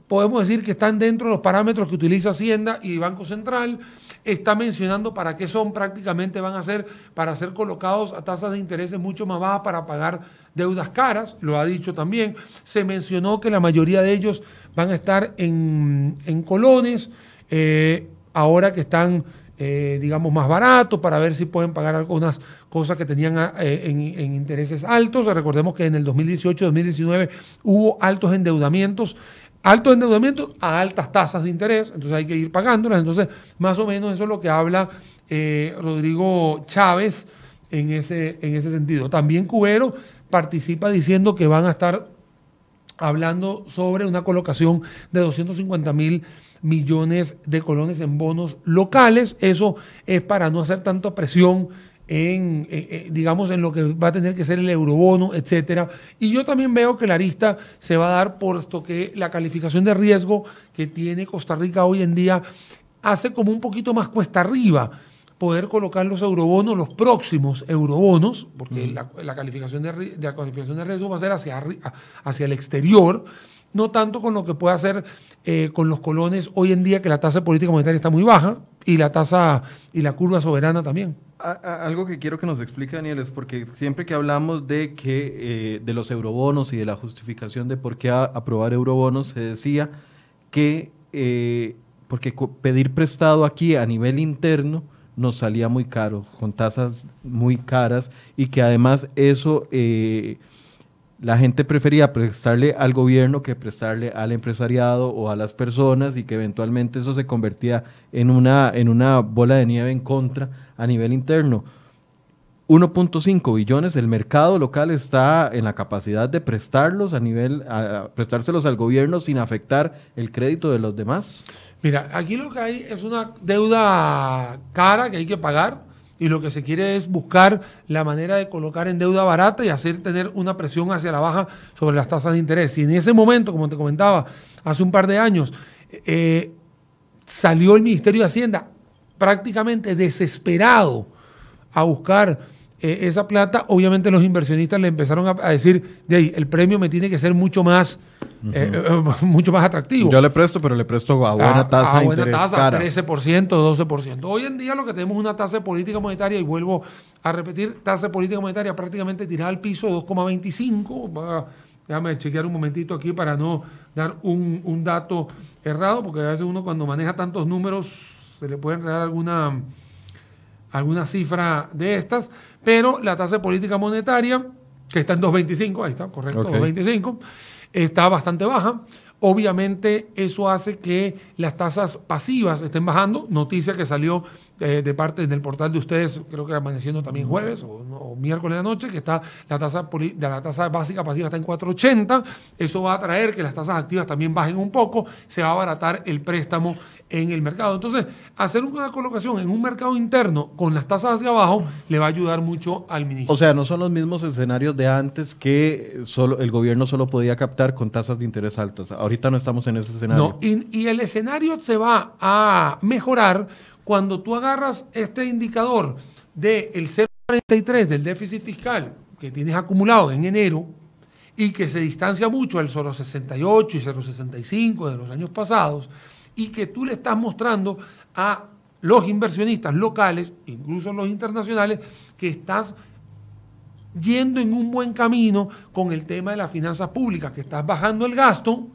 S2: podemos decir que están dentro de los parámetros que utiliza Hacienda y Banco Central. Está mencionando para qué son, prácticamente van a ser para ser colocados a tasas de intereses mucho más bajas para pagar deudas caras, lo ha dicho también. Se mencionó que la mayoría de ellos van a estar en, colones, eh, ahora que están eh, digamos, más baratos para ver si pueden pagar algunas cosas que tenían eh, en, intereses altos. Recordemos que en el 2018-2019 hubo altos endeudamientos, altos endeudamientos a altas tasas de interés, entonces hay que ir pagándolas. Entonces, más o menos eso es lo que habla eh, Rodrigo Chávez en ese, en ese sentido. También Cubero participa diciendo que van a estar hablando sobre una colocación de 250 mil millones de colones en bonos locales. Eso es para no hacer tanta presión en, eh, eh, digamos, en lo que va a tener que ser el eurobono, etcétera. Y yo también veo que la arista se va a dar por esto que la calificación de riesgo que tiene Costa Rica hoy en día hace como un poquito más cuesta arriba poder colocar los eurobonos, los próximos eurobonos, porque la, calificación de, la calificación de riesgo va a ser hacia, hacia el exterior, no tanto con lo que puede hacer eh, con los colones hoy en día, que la tasa de política monetaria está muy baja y la tasa y la curva soberana también.
S1: algo que quiero que nos explique Daniel es porque siempre que hablamos de que eh, de los eurobonos y de la justificación de por qué aprobar eurobonos se decía que eh, porque pedir prestado aquí a nivel interno nos salía muy caro, con tasas muy caras y que además eso la gente prefería prestarle al gobierno que prestarle al empresariado o a las personas y que eventualmente eso se convertía en una, en una bola de nieve en contra a nivel interno. 1.5 billones, el mercado local está en la capacidad de prestarlos a nivel, prestárselos al gobierno sin afectar el crédito de los demás.
S2: Mira, aquí lo que hay es una deuda cara que hay que pagar y lo que se quiere es buscar la manera de colocar en deuda barata y hacer tener una presión hacia la baja sobre las tasas de interés. Y en ese momento, como te comentaba, hace un par de años, eh, salió el Ministerio de Hacienda prácticamente desesperado a buscar eh, esa plata, obviamente los inversionistas le empezaron a, decir, de ahí, el premio me tiene que ser mucho más, eh, eh, mucho más atractivo.
S1: Yo le presto, pero le presto a buena tasa.
S2: A, buena tasa, 13%, 12%. Hoy en día lo que tenemos es una tasa de política monetaria, y vuelvo a repetir, tasa de política monetaria prácticamente tirada al piso, 2,25. Déjame chequear un momentito aquí para no dar un, un dato errado, porque a veces uno cuando maneja tantos números se le puede dar alguna, alguna cifra de estas, pero la tasa de política monetaria, que está en 2.25, ahí está, correcto, 2.25, está bastante baja. Obviamente eso hace que las tasas pasivas estén bajando. Noticia que salió eh, de parte del portal de ustedes, creo que amaneciendo también jueves o, miércoles de la noche, que está la tasa, de la tasa básica pasiva está en 4.80. Eso va a traer que las tasas activas también bajen un poco. Se va a abaratar el préstamo en el mercado. Entonces, hacer una colocación en un mercado interno con las tasas hacia abajo le va a ayudar mucho al ministro.
S1: O sea, no son los mismos escenarios de antes que solo el gobierno solo podía captar con tasas de interés altas. Ahorita no estamos en ese escenario.
S2: No, y, el escenario se va a mejorar cuando tú agarras este indicador del de 0,43 del déficit fiscal que tienes acumulado en enero y que se distancia mucho del 0,68 y 0,65 de los años pasados, y que tú le estás mostrando a los inversionistas locales, incluso los internacionales, que estás yendo en un buen camino con el tema de las finanzas públicas, que estás bajando el gasto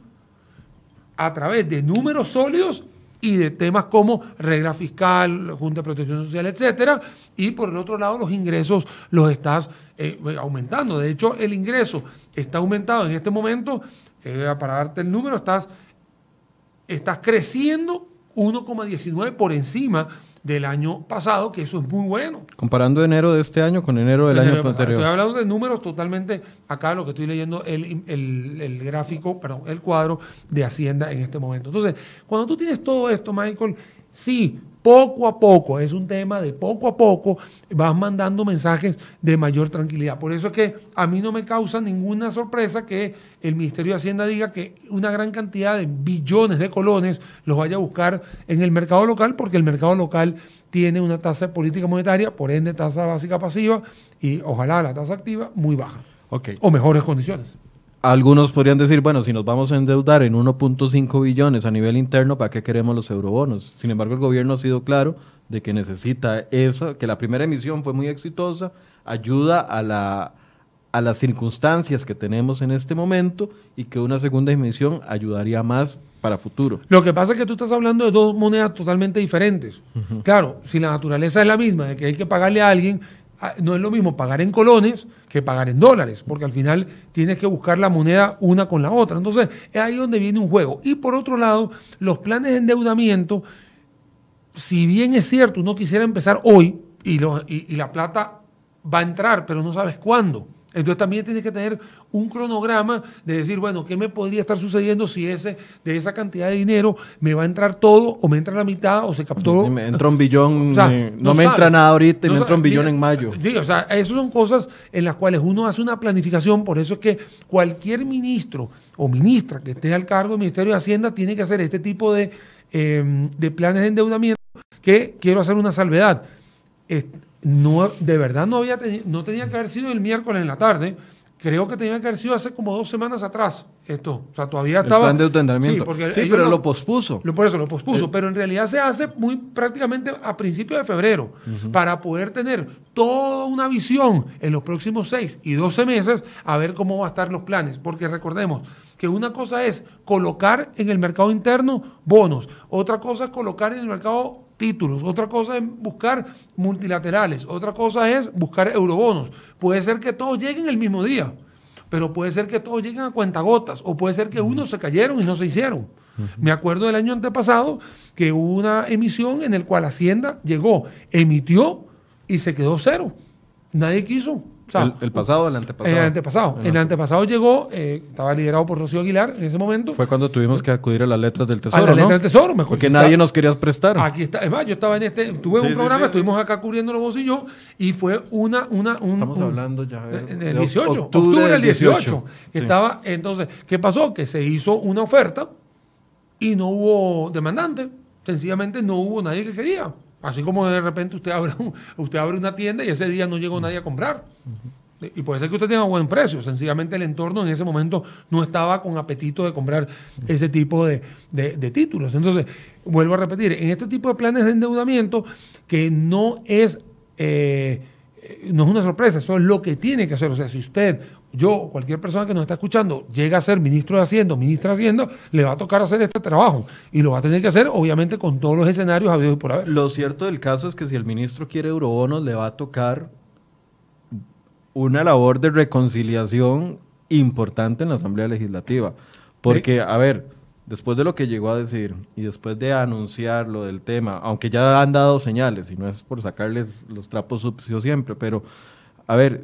S2: a través de números sólidos y de temas como regla fiscal, Junta de Protección Social, etcétera, y por el otro lado los ingresos los estás eh, aumentando. De hecho, el ingreso está aumentado en este momento, eh, para darte el número, estás estás creciendo 1,19 por encima del año pasado, que eso es muy bueno.
S1: Comparando enero de este año con enero del año anterior.
S2: Estoy hablando de números totalmente, acá lo que estoy leyendo, el, el, el, gráfico, perdón, el cuadro de Hacienda en este momento. Entonces, cuando tú tienes todo esto, Michael, sí, poco a poco, es un tema de poco a poco, vas mandando mensajes de mayor tranquilidad. Por eso es que a mí no me causa ninguna sorpresa que el Ministerio de Hacienda diga que una gran cantidad de billones de colones los vaya a buscar en el mercado local, porque el mercado local tiene una tasa de política monetaria, por ende tasa básica pasiva y ojalá la tasa activa muy baja. O mejores condiciones.
S1: Algunos podrían decir, bueno, si nos vamos a endeudar en 1.5 billones a nivel interno, ¿para qué queremos los eurobonos? Sin embargo, el gobierno ha sido claro de que necesita eso, que la primera emisión fue muy exitosa, ayuda a, la, a las circunstancias que tenemos en este momento y que una segunda emisión ayudaría más para futuro.
S2: Lo que pasa es que tú estás hablando de dos monedas totalmente diferentes. Claro, si la naturaleza es la misma, de que hay que pagarle a alguien, Ah, no es lo mismo pagar en colones que pagar en dólares, porque al final tienes que buscar la moneda una con la otra. Entonces, es ahí donde viene un juego. Y por otro lado, los planes de endeudamiento, si bien es cierto, uno quisiera empezar hoy y, y la plata va a entrar, pero no sabes cuándo. Entonces también tienes que tener un cronograma de decir, bueno, ¿qué me podría estar sucediendo si ese de esa cantidad de dinero me va a entrar todo o me entra la mitad o se captó?
S1: Me entra un billón, no, me entra nada ahorita y me entra un billón en mayo.
S2: Sí, o sea, esas son cosas en las cuales uno hace una planificación, por eso es que cualquier ministro o ministra que esté al cargo del Ministerio de Hacienda tiene que hacer este tipo de, em, de planes de endeudamiento que quiero hacer una salvedad no, de verdad no, había no tenía que haber sido el miércoles en la tarde, creo que tenía que haber sido hace como dos semanas atrás esto. O sea, todavía estaba...
S1: El plan de Sí, porque sí pero lo pospuso.
S2: Lo, por eso lo pospuso, pero en realidad se hace muy prácticamente a principios de febrero para poder tener toda una visión en los próximos seis y doce meses a ver cómo van a estar los planes. Porque recordemos que una cosa es colocar en el mercado interno bonos, otra cosa es colocar en el mercado títulos, otra cosa es buscar multilaterales, otra cosa es buscar eurobonos. Puede ser que todos lleguen el mismo día, pero puede ser que todos lleguen a cuentagotas, o puede ser que unos se cayeron y no se hicieron. Me acuerdo del año antepasado que hubo una emisión en el cual Hacienda llegó, emitió y se quedó cero. Nadie quiso.
S1: El, pasado o el antepasado?
S2: El antepasado. El, antepasado llegó, eh, estaba liderado por Rocío Aguilar en ese momento.
S1: Fue cuando tuvimos que acudir a las letras del Tesoro.
S2: A las letras del Tesoro,
S1: mejor. Porque nadie nos quería prestar.
S2: Aquí está. Es más, yo estaba en este. Tuve un programa, estuvimos acá cubriéndolo vos y yo, y fue una. una un,
S1: Estamos hablando ya.
S2: De, el 18. Octubre, del 18. que estaba. Entonces, ¿qué pasó? Que se hizo una oferta y no hubo demandante. Sencillamente no hubo nadie que quería. Así como de repente usted abre, usted abre una tienda y ese día no llegó nadie a comprar. Y puede ser que usted tenga buen precio, sencillamente el entorno en ese momento no estaba con apetito de comprar ese tipo de, títulos. Entonces, vuelvo a repetir, en este tipo de planes de endeudamiento, que no es, eh, no es una sorpresa, eso es lo que tiene que hacer. O sea, si usted yo, cualquier persona que nos está escuchando, llega a ser ministro de Hacienda, ministra de Hacienda, le va a tocar hacer este trabajo. Y lo va a tener que hacer, obviamente, con todos los escenarios habidos por haber.
S1: Lo cierto del caso es que si el ministro quiere eurobonos, le va a tocar una labor de reconciliación importante en la Asamblea Legislativa. Porque, a ver, después de lo que llegó a decir y después de anunciar lo del tema, aunque ya han dado señales, y no es por sacarles los trapos sucios siempre, pero, a ver,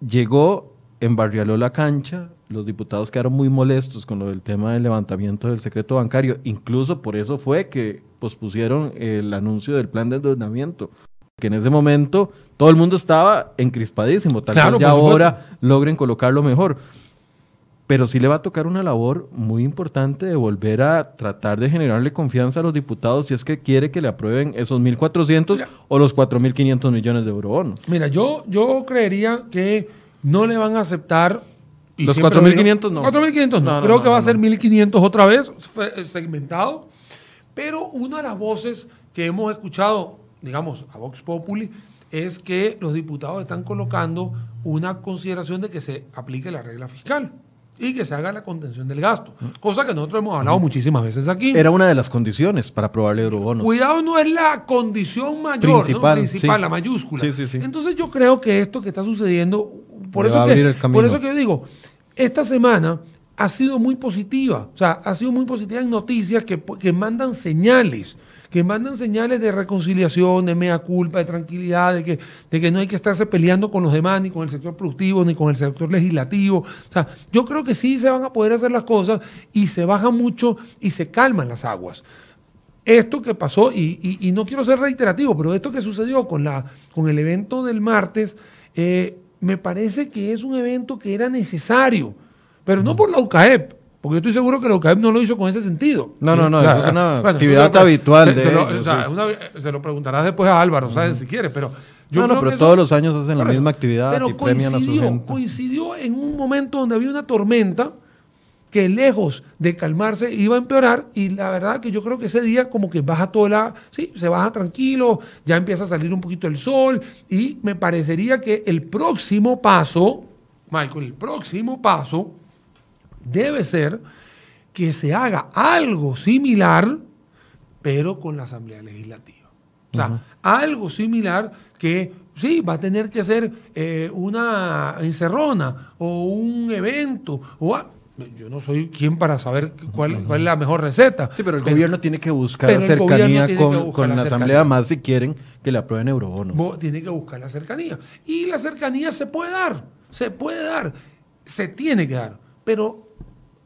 S1: llegó, embarrialó la cancha, los diputados quedaron muy molestos con lo del tema del levantamiento del secreto bancario, incluso por eso fue que pospusieron el anuncio del plan de endeudamiento, que en ese momento todo el mundo estaba encrispadísimo, tal vez ya ahora logren colocarlo mejor. Pero sí le va a tocar una labor muy importante de volver a tratar de generarle confianza a los diputados si es que quiere que le aprueben esos 1.400 o los 4.500 millones de eurobonos.
S2: Mira, yo, yo creería que no le van a aceptar.
S1: los 4.500 no.
S2: 4.500 no. Creo que va a ser 1.500 otra vez, eh, segmentado. Pero una de las voces que hemos escuchado, digamos, a Vox Populi, es que los diputados están colocando una consideración de que se aplique la regla fiscal y que se haga la contención del gasto, cosa que nosotros hemos hablado muchísimas veces aquí.
S1: Era una de las condiciones para aprobarle eurobonos.
S2: Cuidado, no es la condición mayor, principal, principal la mayúscula. Entonces yo creo que esto que está sucediendo, por, eso que, por eso que yo digo, esta semana ha sido muy positiva, o sea, ha sido muy positiva en noticias que, que mandan señales que mandan señales de reconciliación, de mea culpa, de tranquilidad, de que, de que no hay que estarse peleando con los demás, ni con el sector productivo, ni con el sector legislativo. O sea, yo creo que sí se van a poder hacer las cosas y se baja mucho y se calman las aguas. Esto que pasó, y, no quiero ser reiterativo, pero esto que sucedió con, la, con el evento del martes, eh, me parece que es un evento que era necesario, pero no por la UCAEP, porque yo estoy seguro que la UCAEP no lo hizo con ese sentido.
S1: No, no, no, eso es una actividad habitual.
S2: Se, lo, se, lo, preguntarás después a Álvaro, ¿sabes? Si quieres, pero...
S1: Yo no, no, pero todos los años hacen la misma actividad
S2: pero y premian a su gente. coincidió en un momento donde había una tormenta que lejos de calmarse iba a empeorar y la verdad que yo creo que ese día como que baja toda la, sí, se baja tranquilo, ya empieza a salir un poquito el sol y me parecería que el próximo paso, Michael, el próximo paso debe ser que se haga algo similar, pero con la Asamblea Legislativa. O sea, algo similar que sí, va a tener que hacer eh, una encerrona o un evento o yo no soy quien para saber cuál, es la mejor receta.
S1: Sí, pero el gobierno tiene que buscar cercanía con, la, Asamblea, más si quieren que le aprueben eurobonos.
S2: Tiene que buscar la cercanía. Y la cercanía se puede dar, se puede dar, se tiene que dar. Pero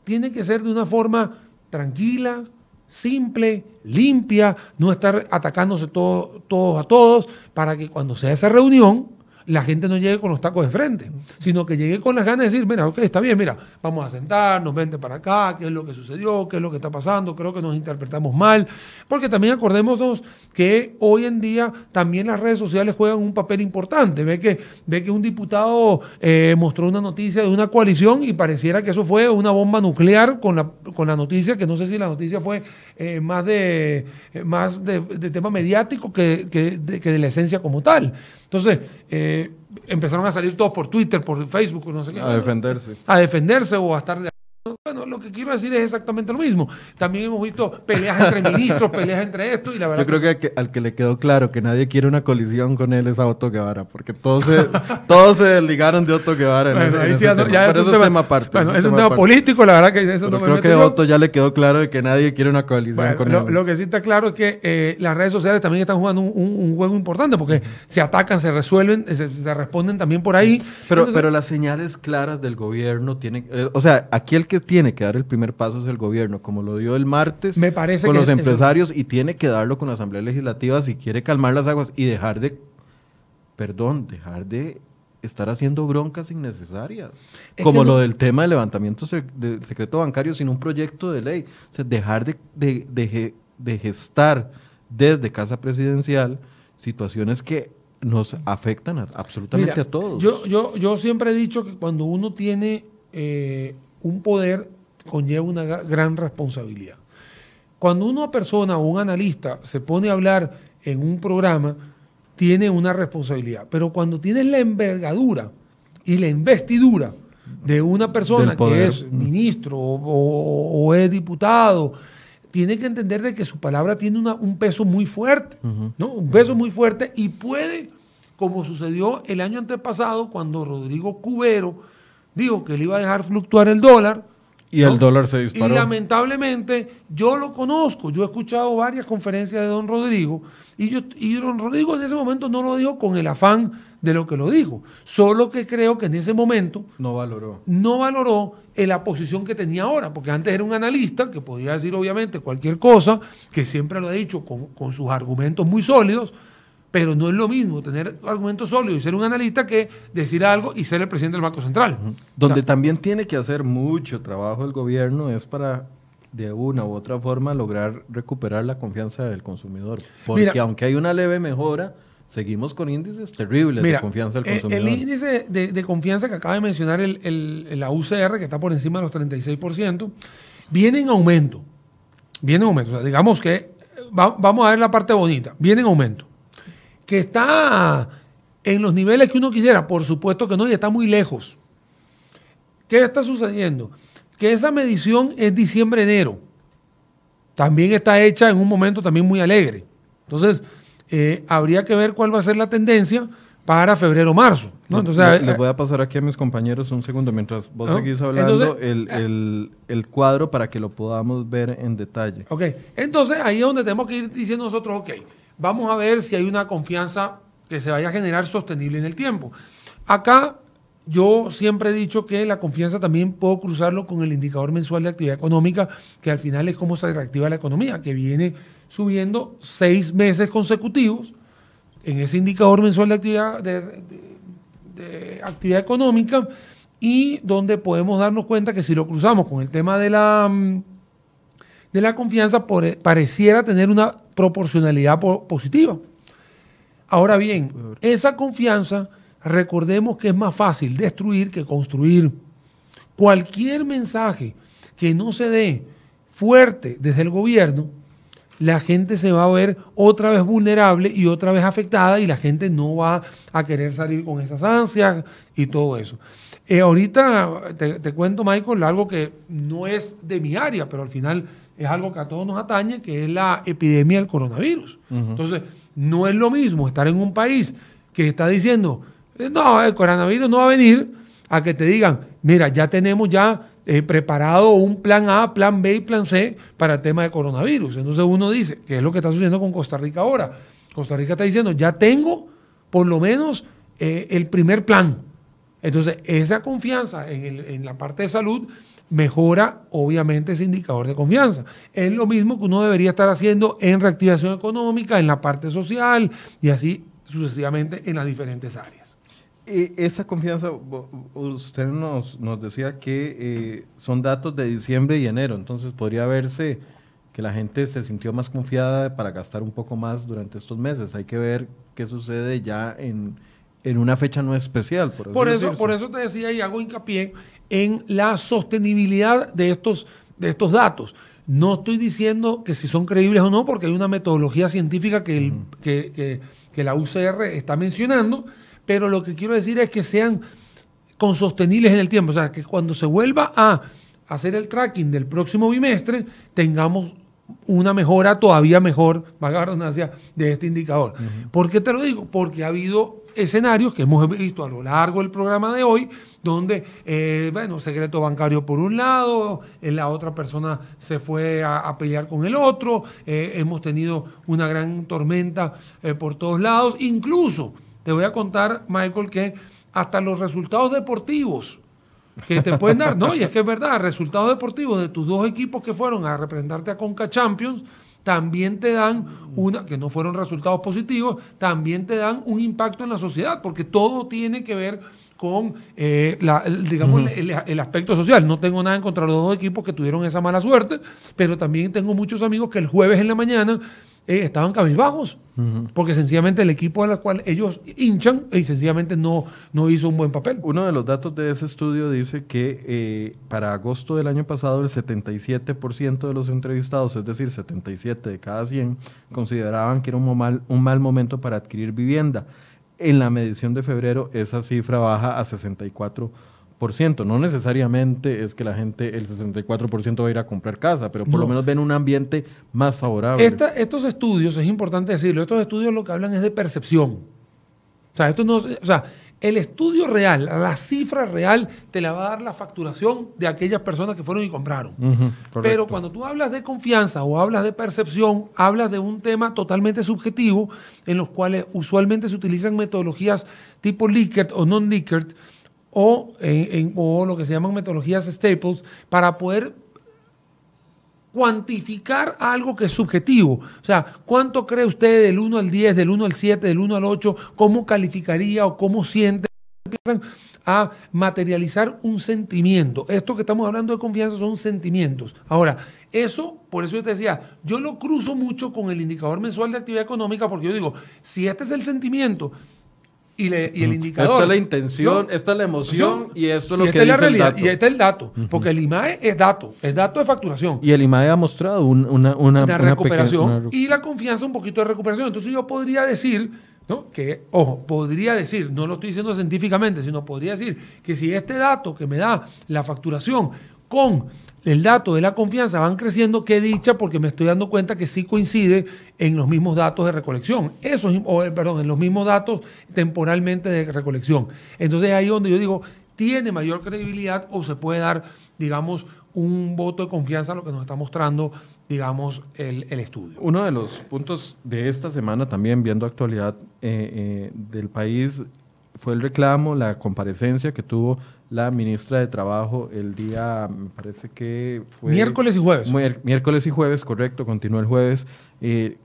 S2: tiene que ser de una forma tranquila, simple, limpia, no estar atacándose todos a todos, para que cuando sea esa reunión la gente no llegue con los tacos de frente, sino que llegue con las ganas de decir, mira, ok, está bien, mira, vamos a sentarnos, vente para acá, qué es lo que sucedió, qué es lo que está pasando, creo que nos interpretamos mal, porque también acordémonos que hoy en día también las redes sociales juegan un papel importante, ve que, ve que un diputado eh, mostró una noticia de una coalición y pareciera que eso fue una bomba nuclear con la, con la noticia, que no sé si la noticia fue eh, más, de, eh, más de, tema mediático que, que, de, que de la esencia como tal. Entonces, eh, empezaron a salir todos por Twitter, por Facebook, no sé qué.
S1: A defenderse.
S2: A defenderse o a estar de Bueno, lo que quiero decir es exactamente lo mismo. También hemos visto peleas entre ministros, peleas entre esto y la verdad.
S1: Yo creo que, al que le quedó claro que nadie quiere una colisión con él es a Otto Guevara, porque todos se, todos se desligaron de Otto Guevara. En ese,
S2: ese tema. Ya Pero es un tema, aparte. Bueno, es un tema, político, la verdad que eso
S1: no creo que a Otto ya le quedó claro de que nadie quiere una colisión con
S2: lo,
S1: él.
S2: Lo que sí está claro es que eh, las redes sociales también están jugando un, un, juego importante, porque se atacan, se resuelven, se, se, responden también por ahí.
S1: Pero, pero las señales claras del gobierno tienen, eh, o sea, aquí el que tiene que dar el primer paso es el gobierno, como lo dio el martes
S2: Me parece
S1: con los empresarios y tiene que darlo con la Asamblea Legislativa si quiere calmar las aguas y dejar de, perdón, dejar de estar haciendo broncas innecesarias, como lo del tema del levantamiento del secreto bancario sin un proyecto de ley, o sea, dejar de, de, de gestar desde Casa Presidencial situaciones que nos afectan absolutamente a todos.
S2: Yo, yo, yo siempre he dicho que cuando uno tiene eh, un poder, conlleva una gran responsabilidad. Cuando una persona o un analista se pone a hablar en un programa, tiene una responsabilidad. Pero cuando tienes la envergadura y la investidura de una persona que es ministro o, es diputado, tiene que entender de que su palabra tiene un peso muy fuerte, ¿no? Un peso muy fuerte y puede, como sucedió el año antepasado, cuando Rodrigo Cubero dijo que le iba a dejar fluctuar el dólar.
S1: Y el dólar se disparó.
S2: Y lamentablemente, yo lo conozco, yo he escuchado varias conferencias de don Rodrigo, y, yo, y don Rodrigo en ese momento no lo dijo con el afán de lo que lo dijo, solo que creo que en ese momento
S1: no valoró.
S2: No valoró la posición que tenía ahora, porque antes era un analista que podía decir obviamente cualquier cosa, que siempre lo ha dicho con, con sus argumentos muy sólidos, pero no es lo mismo tener argumentos sólidos y ser un analista que decir algo y ser el presidente del Banco Central.
S1: Donde también tiene que hacer mucho trabajo el gobierno es para de una u otra forma lograr recuperar la confianza del consumidor. Porque aunque hay una leve mejora, seguimos con índices terribles de confianza del consumidor.
S2: El, índice de, confianza que acaba de mencionar el, la UCR, que está por encima de los 36%, viene en aumento. Viene en aumento. O sea, digamos que vamos a ver la parte bonita. Viene en aumento que está en los niveles que uno quisiera, por supuesto que no, y está muy lejos. ¿Qué está sucediendo? Que esa medición es diciembre-enero. También está hecha en un momento también muy alegre. Entonces, eh, habría que ver cuál va a ser la tendencia para febrero-marzo. ¿no?
S1: Entonces, le, voy a pasar aquí a mis compañeros un segundo mientras vos seguís hablando el, el, cuadro para que lo podamos ver en detalle.
S2: Ok, entonces ahí es donde tenemos que ir diciendo nosotros, ok, Vamos a ver si hay una confianza que se vaya a generar sostenible en el tiempo. Acá yo siempre he dicho que la confianza también puedo cruzarlo con el indicador mensual de actividad económica, que al final es cómo se reactiva la economía, que viene subiendo seis meses consecutivos en ese indicador mensual de actividad, de, actividad económica y donde podemos darnos cuenta que si lo cruzamos con el tema de la, mm, de la confianza, pareciera tener una proporcionalidad positiva. Ahora bien, esa confianza, recordemos que es más fácil destruir que construir. Cualquier mensaje que no se dé fuerte desde el gobierno, la gente se va a ver otra vez vulnerable y otra vez afectada y la gente no va a querer salir con esas ansias y todo eso. Eh, ahorita te, te, cuento, Michael, algo que no es de mi área, pero al final es algo que a todos nos atañe, que es la epidemia del coronavirus. Entonces, no es lo mismo estar en un país que está diciendo, eh, no, el coronavirus no va a venir, a que te digan, mira, ya tenemos ya eh, preparado un plan A, plan B y plan C para el tema de coronavirus. Entonces uno dice, ¿qué es lo que está sucediendo con Costa Rica ahora? Costa Rica está diciendo, ya tengo por lo menos eh, el primer plan. Entonces, esa confianza en, en la parte de salud mejora obviamente ese indicador de confianza. Es lo mismo que uno debería estar haciendo en reactivación económica, en la parte social y así sucesivamente en las diferentes áreas.
S1: esa confianza, usted nos, nos decía que eh, son datos de diciembre y enero, entonces podría verse que la gente se sintió más confiada para gastar un poco más durante estos meses. Hay que ver qué sucede ya en, en una fecha no especial.
S2: Por, por eso, por eso te decía y hago hincapié en la sostenibilidad de estos, de estos datos. No estoy diciendo que si son creíbles o no, porque hay una metodología científica que, que, la UCR está mencionando, pero lo que quiero decir es que sean consostenibles en el tiempo, o sea, que cuando se vuelva a hacer el tracking del próximo bimestre, tengamos una mejora todavía mejor, valga la redundancia, de este indicador. ¿Por qué te lo digo? Porque ha habido escenarios que hemos visto a lo largo del programa de hoy, donde, eh, bueno, secreto bancario por un lado, eh, la otra persona se fue a, pelear con el otro, eh, hemos tenido una gran tormenta por todos lados, incluso te voy a contar, Michael, que hasta los resultados deportivos que te pueden dar, no, y es que es verdad, resultados deportivos de tus dos equipos que fueron a representarte a Conca Champions, también te dan una, que no fueron resultados positivos, también te dan un impacto en la sociedad, porque todo tiene que ver con eh, la, digamos, el, aspecto social. No tengo nada en contra de los dos equipos que tuvieron esa mala suerte, pero también tengo muchos amigos que el jueves en la mañana eh, estaban cabizbajos, porque sencillamente el equipo al cual ellos hinchan y sencillamente no, no hizo un buen papel.
S1: Uno de los datos de ese estudio dice que eh, para agosto del año pasado el 77% de los entrevistados, es decir, 77 de cada 100, consideraban que era un mal, un mal momento para adquirir vivienda. En la medición de febrero esa cifra baja a 64%. No necesariamente es que la gente, el 64% va a ir a comprar casa, pero por lo menos ven un ambiente más favorable.
S2: estos estudios, es importante decirlo, estos estudios lo que hablan es de percepción. O sea, esto no, o sea, el estudio real, la cifra real, te la va a dar la facturación de aquellas personas que fueron y compraron. Pero cuando tú hablas de confianza o hablas de percepción, hablas de un tema totalmente subjetivo en los cuales usualmente se utilizan metodologías tipo Likert o non-Likert o, en, lo que se llaman metodologías staples para poder cuantificar algo que es subjetivo. O sea, ¿cuánto cree usted del 1 al 10, del 1 al 7, del 1 al 8? ¿Cómo calificaría o cómo siente? Empiezan a materializar un sentimiento. Esto que estamos hablando de confianza son sentimientos. Ahora, eso, por eso yo te decía, yo lo cruzo mucho con el indicador mensual de actividad económica porque yo digo, si este es el sentimiento, y, el indicador.
S1: Esta es la intención, esta es la emoción y esto es lo que
S2: dice la realidad, Y este es el dato, porque el IMAE es dato, es dato de facturación.
S1: Y el IMAE ha mostrado una, una,
S2: recuperación y la confianza un poquito de recuperación. Entonces yo podría decir, ¿no? que, ojo, podría decir, no lo estoy diciendo científicamente, sino podría decir que si este dato que me da la facturación con el dato de la confianza van creciendo, qué dicha, porque me estoy dando cuenta que sí coincide en los mismos datos de recolección. Eso, o, eh, perdón, en los mismos datos temporalmente de recolección. Entonces ahí donde yo digo, tiene mayor credibilidad o se puede dar, digamos, un voto de confianza a lo que nos está mostrando, digamos, el, estudio.
S1: Uno de los puntos de esta semana también, viendo actualidad eh, eh, del país, fue el reclamo, la comparecencia que tuvo la ministra de Trabajo el día, me parece que fue...
S2: Miércoles y jueves.
S1: Miércoles y jueves, correcto, continúa el jueves, eh,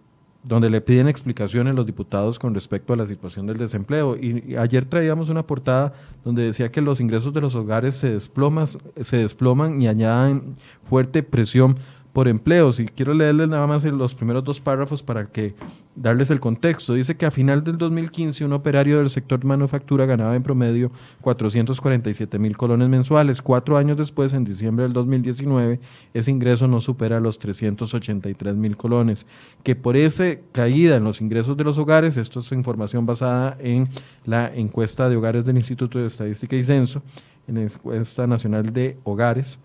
S1: donde le piden explicaciones los diputados con respecto a la situación del desempleo. Y, ayer traíamos una portada donde decía que los ingresos de los hogares se, desploman, se desploman y añaden fuerte presión por empleos. Y quiero leerles nada más los primeros dos párrafos para que darles el contexto. Dice que a final del 2015 un operario del sector manufactura ganaba en promedio 447 mil colones mensuales. Cuatro años después, en diciembre del 2019, ese ingreso no supera los 383 mil colones. Que por esa caída en los ingresos de los hogares, esto es información basada en la encuesta de hogares del Instituto de Estadística y Censo, en la encuesta nacional de hogares,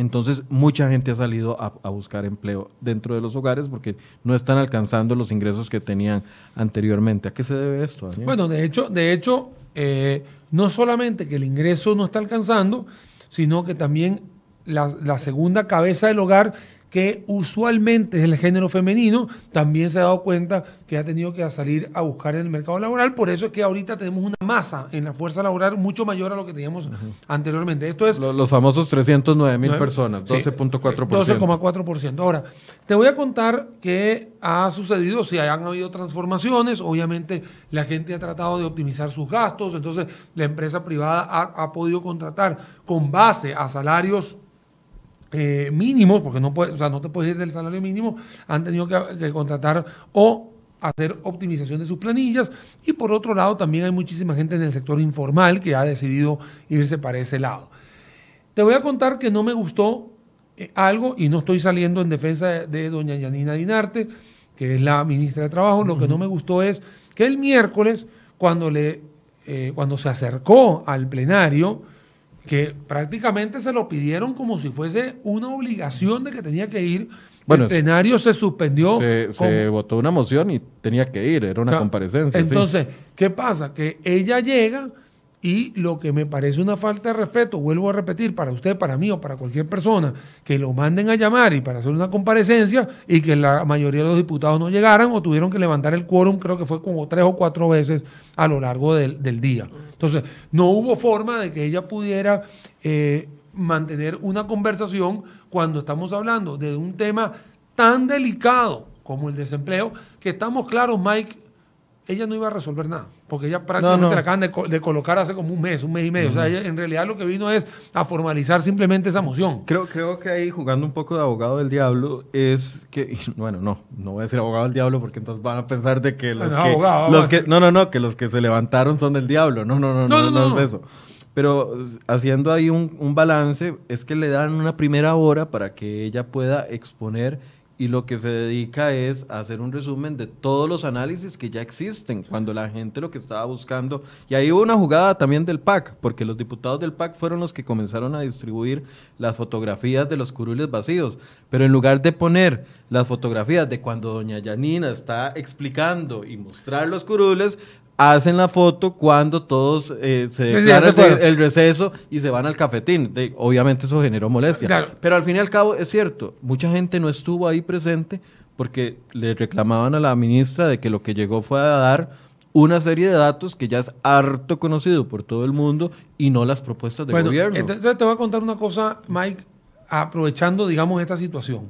S1: entonces, mucha gente ha salido a, buscar empleo dentro de los hogares porque no están alcanzando los ingresos que tenían anteriormente. ¿A qué se debe esto?
S2: Bueno, de hecho, de hecho eh, no solamente que el ingreso no está alcanzando, sino que también la segunda cabeza del hogar que usualmente es el género femenino, también se ha dado cuenta que ha tenido que salir a buscar en el mercado laboral. Por eso es que ahorita tenemos una masa en la fuerza laboral mucho mayor a lo que teníamos anteriormente. Esto es.
S1: Los, famosos 309 mil personas, 12.4%.
S2: 12,4%. Ahora, te voy a contar qué ha sucedido, si hayan habido transformaciones. Obviamente, la gente ha tratado de optimizar sus gastos. Entonces, la empresa privada ha, ha podido contratar con base a salarios eh, mínimos, porque no, puede, o sea, no te puedes ir del salario mínimo, han tenido que, contratar o hacer optimización de sus planillas. Y por otro lado, también hay muchísima gente en el sector informal que ha decidido irse para ese lado. Te voy a contar que no me gustó eh, algo y no estoy saliendo en defensa de, doña Yanina Dinarte, que es la ministra de Trabajo. Lo que no me gustó es que el miércoles, cuando, le, eh, cuando se acercó al plenario, que prácticamente se lo pidieron como si fuese una obligación de que tenía que ir.
S1: Bueno,
S2: el plenario se suspendió.
S1: Se, votó una moción y tenía que ir, era una
S2: o sea,
S1: comparecencia. sí.
S2: Entonces, ¿qué pasa? Que ella llega y lo que me parece una falta de respeto, vuelvo a repetir, para usted, para mí o para cualquier persona, que lo manden a llamar y para hacer una comparecencia y que la mayoría de los diputados no llegaran o tuvieron que levantar el quórum, creo que fue como tres o cuatro veces a lo largo del, del día. Entonces, no hubo forma de que ella pudiera eh, mantener una conversación cuando estamos hablando de un tema tan delicado como el desempleo, que estamos claros, Mike, ella no iba a resolver nada, porque ella prácticamente
S1: no.
S2: la acaban de, co- de colocar hace como un mes, un mes y medio. O sea, ella en realidad lo que vino es a formalizar simplemente esa moción.
S1: Creo, creo que ahí jugando un poco de abogado del diablo es que, bueno, no, no voy a decir abogado del diablo porque entonces van a pensar de que los, que,
S2: abogado,
S1: los que, no, no, no, que los que se levantaron son del diablo, no, no, no, no,
S2: No,
S1: es eso. Pero haciendo ahí un, un balance es que le dan una primera hora para que ella pueda exponer y lo que se dedica es a hacer un resumen de todos los análisis que ya existen, cuando la gente lo que estaba buscando, y ahí hubo una jugada también del PAC, porque los diputados del PAC fueron los que comenzaron a distribuir las fotografías de los curules vacíos, pero en lugar de poner las fotografías de cuando doña Yanina está explicando y mostrar los curules, hacen la foto cuando todos eh, se
S2: Sí, sí,
S1: declaran
S2: fueron.
S1: el, el receso y se van al cafetín. De- obviamente eso generó molestia.
S2: Claro.
S1: Pero al fin y al cabo es cierto, mucha gente no estuvo ahí presente porque le reclamaban a la ministra de que lo que llegó fue a dar una serie de datos que ya es harto conocido por todo el mundo y no las propuestas del
S2: Bueno,
S1: gobierno.
S2: entonces te voy a contar una cosa, Mike, aprovechando, digamos, esta situación.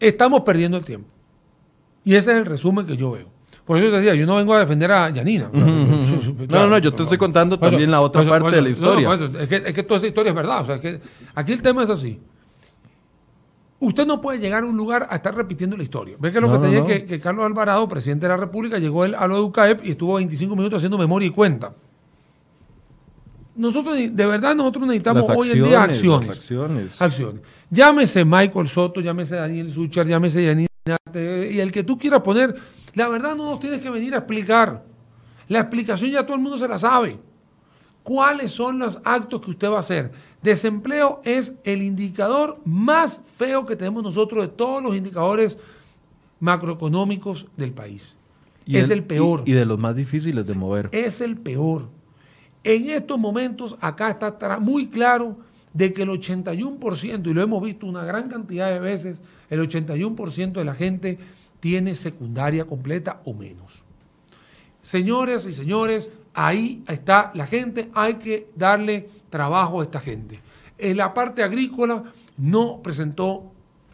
S2: Estamos perdiendo el tiempo. Y ese es el resumen que yo veo. Por eso te decía, yo no vengo a defender a Yanina.
S1: Ujú. No, no, yo te estoy contando
S2: eso-
S1: también la otra
S2: eso-
S1: parte de la historia.
S2: es, que, es que toda esa historia es verdad. O sea, es que aquí el tema es así. Usted no puede llegar a un lugar a estar repitiendo la historia. ¿Ves que lo que tenía
S1: no.
S2: que, que Carlos Alvarado, presidente de la República, llegó él a lo de UCAEP y estuvo 25 minutos haciendo memoria y cuenta? Nosotros, de verdad, nosotros necesitamos hoy en día
S1: acciones,
S2: acciones.
S1: Acciones.
S2: Llámese Michael Soto, llámese Daniel Suchar, llámese Yanina y el que tú quieras poner, la verdad no nos tienes que venir a explicar. La explicación ya todo el mundo se la sabe. ¿Cuáles son los actos que usted va a hacer? Desempleo es el indicador más feo que tenemos nosotros de todos los indicadores macroeconómicos del país.
S1: Y
S2: es el peor.
S1: Y, y de los más difíciles de mover.
S2: es el peor. En estos momentos, acá está muy claro de que el 81%, y lo hemos visto una gran cantidad de veces, el 81% de la gente tiene secundaria completa o menos. Señores y señores, ahí está la gente, hay que darle trabajo a esta gente. En la parte agrícola no presentó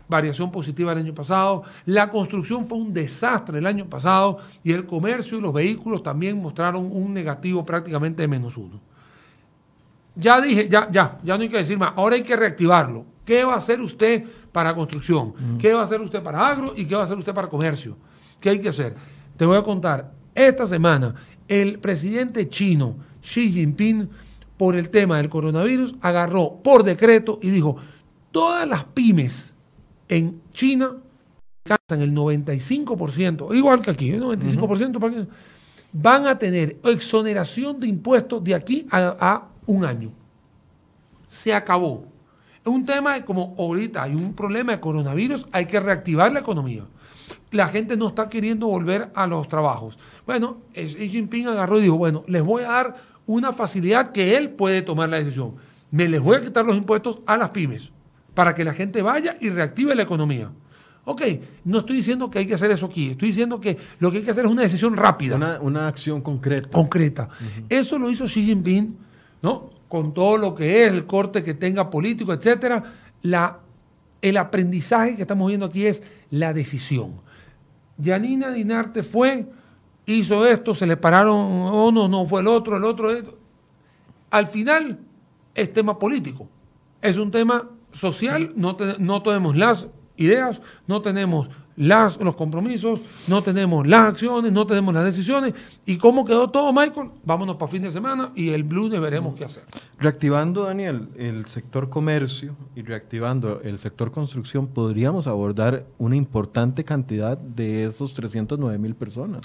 S2: variación positiva el año pasado, la construcción fue un desastre el año pasado y el comercio y los vehículos también mostraron un negativo prácticamente de menos uno. Ya dije, ya, ya, ya no hay que decir más, ahora hay que reactivarlo. ¿Qué va a hacer usted para construcción? ¿Qué va a hacer usted para agro? ¿Y qué va a hacer usted para comercio? ¿Qué hay que hacer? Te voy a contar, esta semana el presidente chino Xi Jinping, por el tema del coronavirus, agarró por decreto y dijo, todas las pymes en China alcanzan el 95%, igual que aquí, el 95%, para que- van a tener exoneración de impuestos de aquí a, a un año. Se acabó. Es un tema de como ahorita hay un problema de coronavirus, hay que reactivar la economía. La gente no está queriendo volver a los trabajos. Bueno, Xi Jinping agarró y dijo, bueno, les voy a dar una facilidad que él puede tomar la decisión. Me les voy a quitar los impuestos a las pymes para que la gente vaya y reactive la economía. Ok, no estoy diciendo que hay que hacer eso aquí, estoy diciendo que lo que hay que hacer es una decisión rápida
S1: Una, una acción concreta.
S2: concreta. Eso lo hizo Xi Jinping, ¿no? Con todo lo que es el corte que tenga político, etcétera. La, el aprendizaje que estamos viendo aquí es la decisión. Yanina Dinarte fue, hizo esto, se le pararon uno, no fue el otro, el otro. esto. Al final es tema político, es un tema social, no, te- no tenemos las ideas, no tenemos las, los compromisos, no tenemos las acciones, no tenemos las decisiones. ¿Y cómo quedó todo, Michael? Vámonos para fin de semana y el lunes veremos qué hacer.
S1: Reactivando, Daniel, el sector comercio y reactivando el sector construcción, podríamos abordar una importante cantidad de esos 309 mil personas.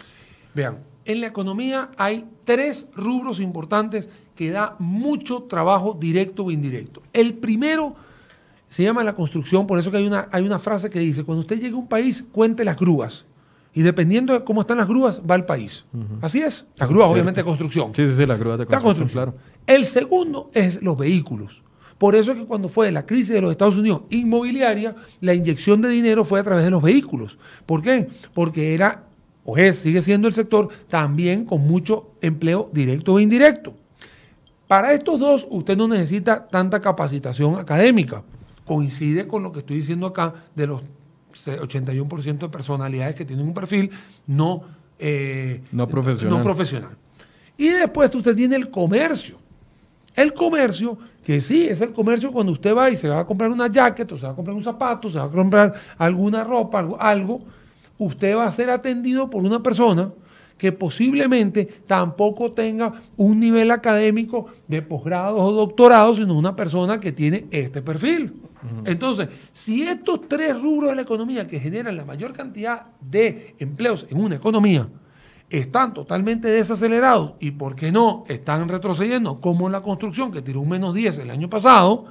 S2: Vean, en la economía hay tres rubros importantes que da mucho trabajo directo o indirecto. El primero se llama la construcción, por eso que hay una, hay una frase que dice, cuando usted llegue a un país, cuente las grúas. Y dependiendo de cómo están las grúas, va el país. Así es. Las grúas, obviamente, de construcción.
S1: Sí, sí, sí, las grúas de
S2: La
S1: construcción,
S2: construcción.
S1: claro.
S2: El segundo es los vehículos. Por eso es que cuando fue la crisis de los Estados Unidos inmobiliaria, la inyección de dinero fue a través de los vehículos. ¿Por qué? Porque era, o es, sigue siendo el sector también con mucho empleo directo o indirecto. Para estos dos, usted no necesita tanta capacitación académica. Coincide con lo que estoy diciendo acá de los 81% de personalidades que tienen un perfil no, eh,
S1: No profesional.
S2: no profesional. Y después usted tiene el comercio. El comercio, que sí, es el comercio cuando usted va y se va a comprar una jacket, o se va a comprar un zapato, se va a comprar alguna ropa, algo, algo, usted va a ser atendido por una persona que posiblemente tampoco tenga un nivel académico de posgrados o doctorados, sino una persona que tiene este perfil. Entonces, si estos tres rubros de la economía que generan la mayor cantidad de empleos en una economía, están totalmente desacelerados y, ¿por qué no?, están retrocediendo, como la construcción que tiró un menos 10 el año pasado,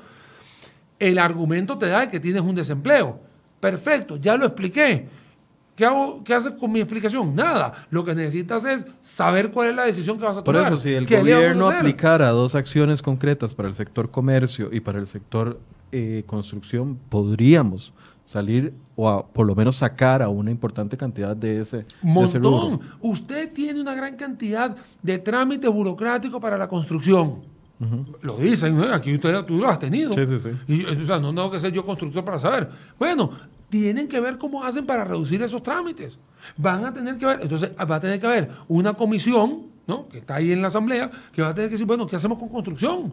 S2: el argumento te da que tienes un desempleo. Perfecto, ya lo expliqué. ¿Qué, hago, ¿Qué haces con mi explicación? Nada. Lo que necesitas es saber cuál es la decisión que vas a
S1: Por
S2: tomar.
S1: eso, si el
S2: ¿Qué le vamos a
S1: gobierno aplicara dos acciones concretas para el sector comercio y para el sector eh, construcción, podríamos salir o a- por lo menos sacar a una importante cantidad de ese, de ese rubro.
S2: Montón. Usted tiene una gran cantidad de trámites burocráticos para la construcción. Lo dicen, ¿no? aquí usted tú lo has tenido.
S1: Sí, sí, sí.
S2: Y, o sea, no tengo que ser yo constructor para saber. Bueno, tienen que ver cómo hacen para reducir esos trámites. Van a tener que ver, entonces va a tener que haber una comisión, ¿no? Que está ahí en la asamblea, que va a tener que decir, bueno, ¿qué hacemos con construcción?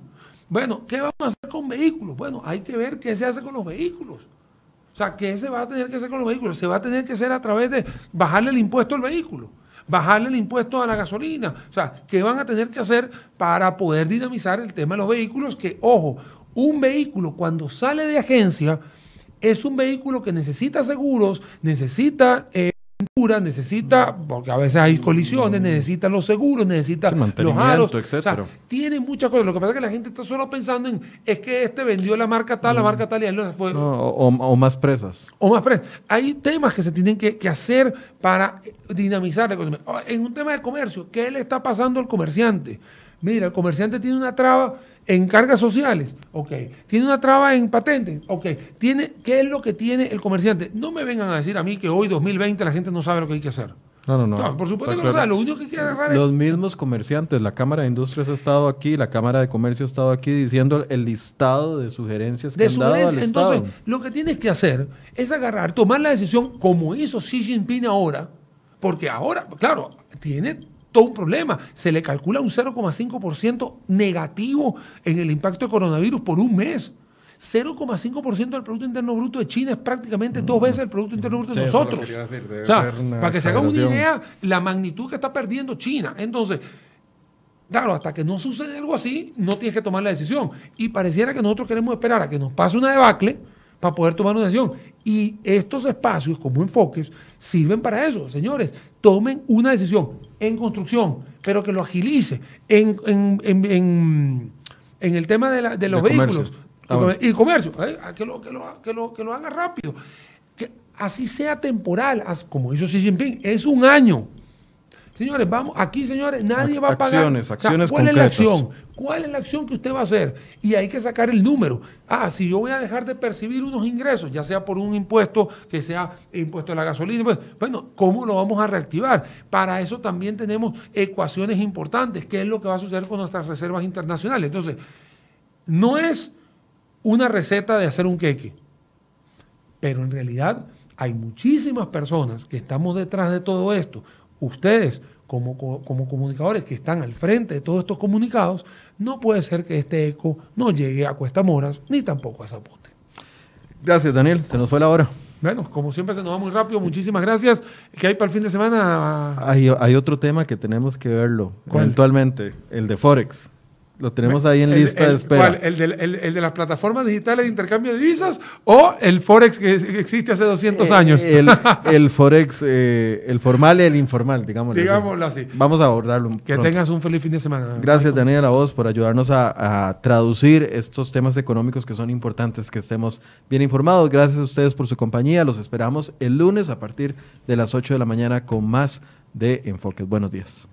S2: Bueno, ¿qué vamos a hacer con vehículos? Bueno, hay que ver qué se hace con los vehículos. O sea, ¿qué se va a tener que hacer con los vehículos? Se va a tener que hacer a través de bajarle el impuesto al vehículo, bajarle el impuesto a la gasolina. O sea, ¿qué van a tener que hacer para poder dinamizar el tema de los vehículos? Que, ojo, un vehículo cuando sale de agencia es un vehículo que necesita seguros, necesita eh, necesita, porque a veces hay colisiones, necesita los seguros, necesita los aros.
S1: etcétera.
S2: O sea, tiene muchas cosas. Lo que pasa es que la gente está solo pensando en es que este vendió la marca tal, la marca tal y él no fue.
S1: No, o, o más presas.
S2: O más pre- Hay temas que se tienen que, que hacer para dinamizar la economía. En un tema de comercio, ¿qué le está pasando al comerciante? Mira, el comerciante tiene una traba en cargas sociales, ok. Tiene una traba en patentes, ok. Tiene, ¿Qué es lo que tiene el comerciante? No me vengan a decir a mí que hoy, 2020, la gente no sabe lo que hay que hacer.
S1: No, no, no.
S2: No, por supuesto que no
S1: claro.
S2: sabe. Lo único que hay que agarrar es
S1: Los mismos comerciantes, la Cámara de Industrias ha estado aquí, la Cámara de Comercio ha estado aquí diciendo el listado de sugerencias que
S2: de
S1: han dado al.
S2: Entonces,
S1: Estado.
S2: lo que tienes que hacer es agarrar, tomar la decisión como hizo Xi Jinping ahora, porque ahora, claro, tiene todo un problema. Se le calcula un 0,5% negativo en el impacto de coronavirus por un mes. 0,5% del Producto Interno Bruto de China es prácticamente dos veces el Producto Interno Bruto de
S1: Mm. Sí, que
S2: nosotros.
S1: decir, debe
S2: O sea, para que se haga una idea, la magnitud que está perdiendo China. Entonces, Claro, hasta que no sucede algo así, no tienes que tomar la decisión. Y pareciera que nosotros queremos esperar a que nos pase una debacle para poder tomar una decisión. Y estos espacios, como enfoques, sirven para eso. Señores, tomen una decisión en construcción, pero que lo agilice. En, en- en- en- en el tema de, la- de los
S1: De
S2: vehículos
S1: Ah, bueno.
S2: y comercio, ¿eh? que, lo, que, lo, que, lo, que lo haga rápido. Que así sea temporal, como hizo Xi Jinping, es un año. Señores, vamos, aquí, señores, nadie va a pagar.
S1: acciones, acciones
S2: ¿Cuál es la acción? ¿Cuál es la acción que usted va a hacer? Y hay que sacar el número. Ah, si yo voy a dejar de percibir unos ingresos, ya sea por un impuesto que sea impuesto a la gasolina, pues, bueno, ¿cómo lo vamos a reactivar? Para eso también tenemos ecuaciones importantes. ¿Qué es lo que va a suceder con nuestras reservas internacionales? Entonces, no es una receta de hacer un queque, pero en realidad hay muchísimas personas que estamos detrás de todo esto. Ustedes, como, co- como comunicadores que están al frente de todos estos comunicados, no puede ser que este eco no llegue a Cuesta Moras ni tampoco a Zapote.
S1: Gracias, Daniel. Se nos fue la hora.
S2: Bueno, como siempre se nos va muy rápido. Muchísimas gracias. ¿Qué hay para el fin de semana?
S1: Hay, hay otro tema que tenemos que verlo
S2: ¿Cuál?
S1: eventualmente, el de Forex. Lo tenemos ahí en lista
S2: el-
S1: de espera.
S2: ¿cuál? ¿El, de las plataformas digitales de intercambio de divisas o el Forex que, existe hace 200
S1: Eh,
S2: años?
S1: El, Forex, eh, el formal y el informal, digámoslo.
S2: Digámoslo así.
S1: Vamos a abordarlo.
S2: Que
S1: pronto.
S2: tengas un feliz fin de semana.
S1: Gracias, Daniel, a vos por ayudarnos a, a traducir estos temas económicos que son importantes, que estemos bien informados. Gracias a ustedes por su compañía. Los esperamos el lunes a partir de las 8 de la mañana con más de Enfoques. Buenos días.